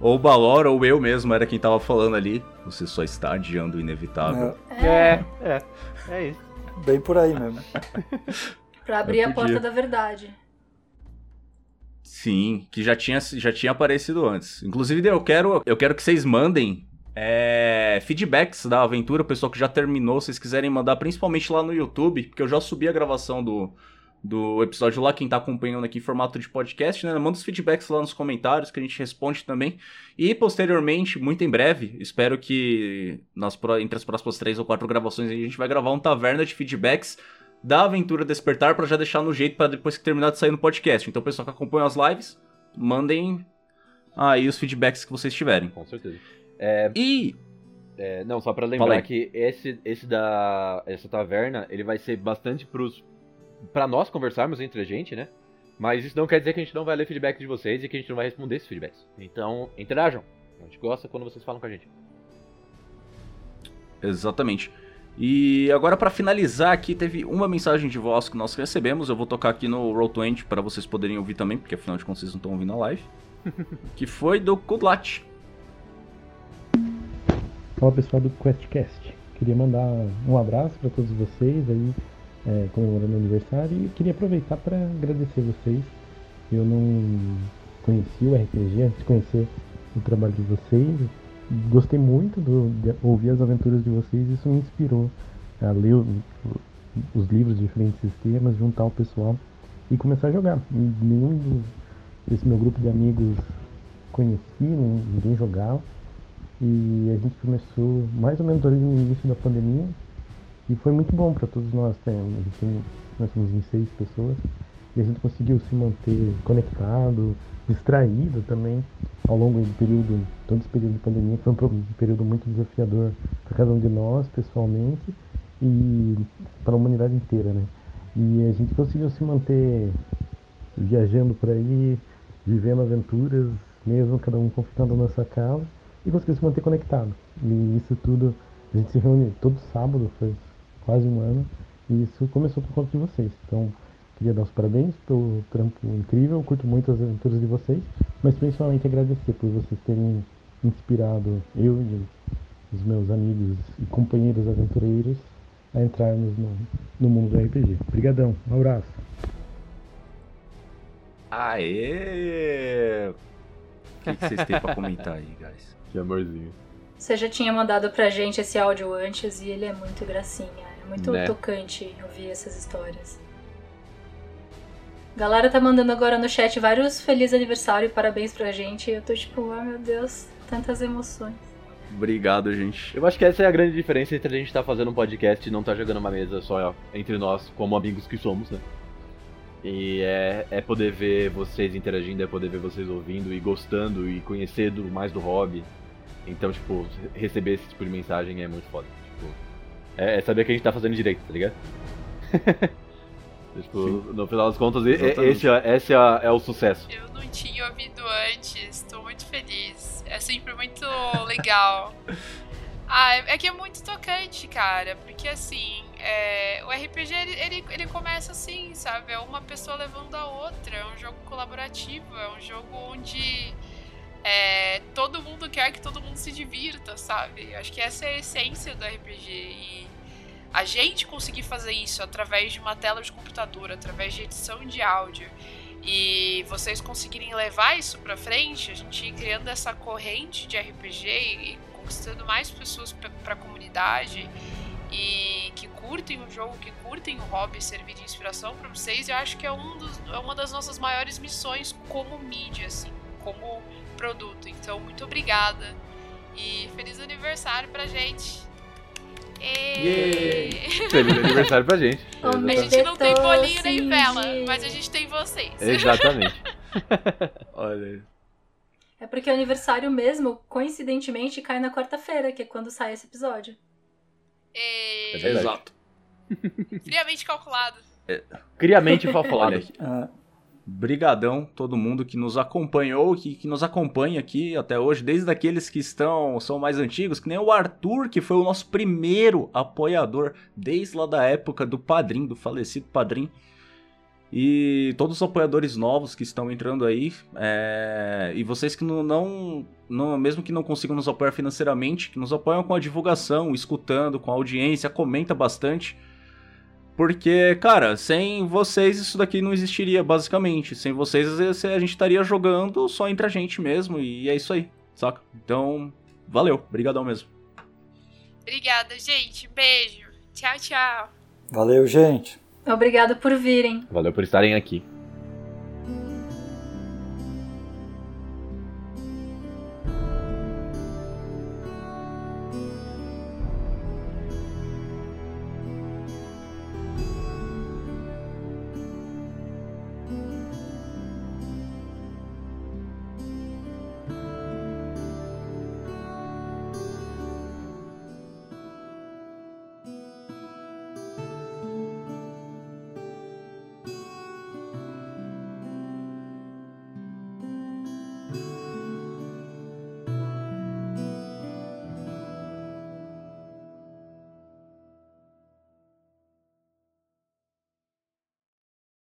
ou o Balor ou eu mesmo era quem tava falando ali. Você só está adiando o inevitável. É, é. É isso. É, bem por aí mesmo. Pra abrir a porta da verdade. Sim, que já tinha, já tinha aparecido antes. Inclusive, eu quero, eu quero que vocês mandem é, feedbacks da aventura, o pessoal que já terminou, se vocês quiserem mandar, principalmente lá no YouTube, porque eu já subi a gravação do, do episódio lá, quem tá acompanhando aqui em formato de podcast, né? Manda os feedbacks lá nos comentários que a gente responde também. E posteriormente, muito em breve, espero que nas, entre as próximas três ou quatro gravações a gente vai gravar um taverna de feedbacks da aventura Despertar pra já deixar no jeito pra depois que terminar de sair no podcast. Então, pessoal que acompanha as lives, mandem aí os feedbacks que vocês tiverem. Com certeza. E É, não, só pra Fala lembrar que esse, esse da essa taverna, ele vai ser bastante pros para nós conversarmos entre a gente, né? Mas isso não quer dizer que a gente não vai ler feedback de vocês e que a gente não vai responder esses feedbacks. Então, interajam. A gente gosta quando vocês falam com a gente. Exatamente. E agora pra finalizar aqui, teve uma mensagem de voz que nós recebemos. Eu vou tocar aqui no Roll20 para vocês poderem ouvir também, porque afinal de contas vocês não estão ouvindo a live. que foi do Kudlat. Fala pessoal do QuestCast. Queria mandar um abraço para todos vocês aí, é, comemorando o aniversário e queria aproveitar para agradecer vocês. Eu não conheci o RPG antes de conhecer o trabalho de vocês. Gostei muito do- de ouvir as aventuras de vocês isso me inspirou a ler o- os livros de diferentes sistemas, juntar o pessoal e começar a jogar. Nenhum desse meu grupo de amigos conheci, nem- ninguém jogava. E a gente começou mais ou menos ali no início da pandemia. E foi muito bom para todos nós. Né? Tem, nós somos em seis pessoas. e a gente conseguiu se manter conectado, distraído também ao longo do período, todo esse período de pandemia, foi um período muito desafiador para cada um de nós pessoalmente e para a humanidade inteira, né? E a gente conseguiu se manter viajando por aí, vivendo aventuras, mesmo cada um confinado na nossa casa, e conseguiu se manter conectado. E isso tudo, a gente se reúne todo sábado, faz quase um ano, e isso começou por conta de vocês. Então, queria dar os parabéns pelo trampo incrível, curto muito as aventuras de vocês, mas principalmente agradecer por vocês terem inspirado eu e os meus amigos e companheiros aventureiros a entrarmos no, no mundo do RPG. Obrigadão, um abraço. Aê! O que, que vocês têm pra comentar aí, guys? Que amorzinho. Você já tinha mandado pra gente esse áudio antes e ele é muito gracinha. É muito Né? tocante ouvir essas histórias. Galera tá mandando agora no chat vários feliz aniversário e parabéns pra gente. Eu tô tipo, ai meu Deus, tantas emoções. Obrigado, gente. Eu acho que essa é a grande diferença entre a gente estar fazendo um podcast e não estar jogando uma mesa só entre nós, como amigos que somos, né? E é, é poder ver vocês interagindo, é poder ver vocês ouvindo e gostando e conhecendo mais do hobby. Então, tipo, receber esse tipo de mensagem é muito foda. Tipo, é, é saber que a gente tá fazendo direito, tá ligado? tipo, no final das contas, Exatamente. esse, é, esse é, é o sucesso. Eu não tinha ouvido antes, tô muito feliz. É sempre muito legal. Ah, é é que é muito tocante, cara, porque assim, é, o RPG ele, ele, ele começa assim, sabe? É uma pessoa levando a outra, é um jogo colaborativo, é um jogo onde é, todo mundo quer que todo mundo se divirta, sabe? Acho que essa é a essência do RPG e a gente conseguir fazer isso através de uma tela de computador, através de edição de áudio e vocês conseguirem levar isso pra frente, a gente ir criando essa corrente de RPG e conquistando mais pessoas pra, comunidade e que curtem o jogo, que curtem o hobby, servir de inspiração pra vocês, eu acho que é, um dos, é uma das nossas maiores missões como mídia, assim, como produto. Então, muito obrigada e feliz aniversário pra gente. E... Feliz aniversário pra gente. A gente não tem bolinho nem vela, mas a gente tem vocês. Exatamente. Olha aí. É porque o aniversário mesmo, coincidentemente, cai na quarta-feira, que é quando sai esse episódio. E... É. Exato. Friamente calculado. Criamente Olha falfolado. aqui. Ah, Brigadão todo mundo que nos acompanhou, que, que nos acompanha aqui até hoje, desde aqueles que estão são mais antigos, que nem o Arthur, que foi o nosso primeiro apoiador desde lá da época do padrinho, do falecido padrinho. E todos os apoiadores novos que estão entrando aí, é, e vocês que não, não, não- mesmo que não consigam nos apoiar financeiramente, que nos apoiam com a divulgação, escutando, com a audiência, comenta bastante. Porque, cara, sem vocês isso daqui não existiria, basicamente. Sem vocês a gente estaria jogando só entre a gente mesmo, e é isso aí, saca? Então, valeu, brigadão mesmo. Obrigada, gente. Beijo. Tchau, tchau. valeu, gente. Obrigada por virem. Valeu por estarem aqui.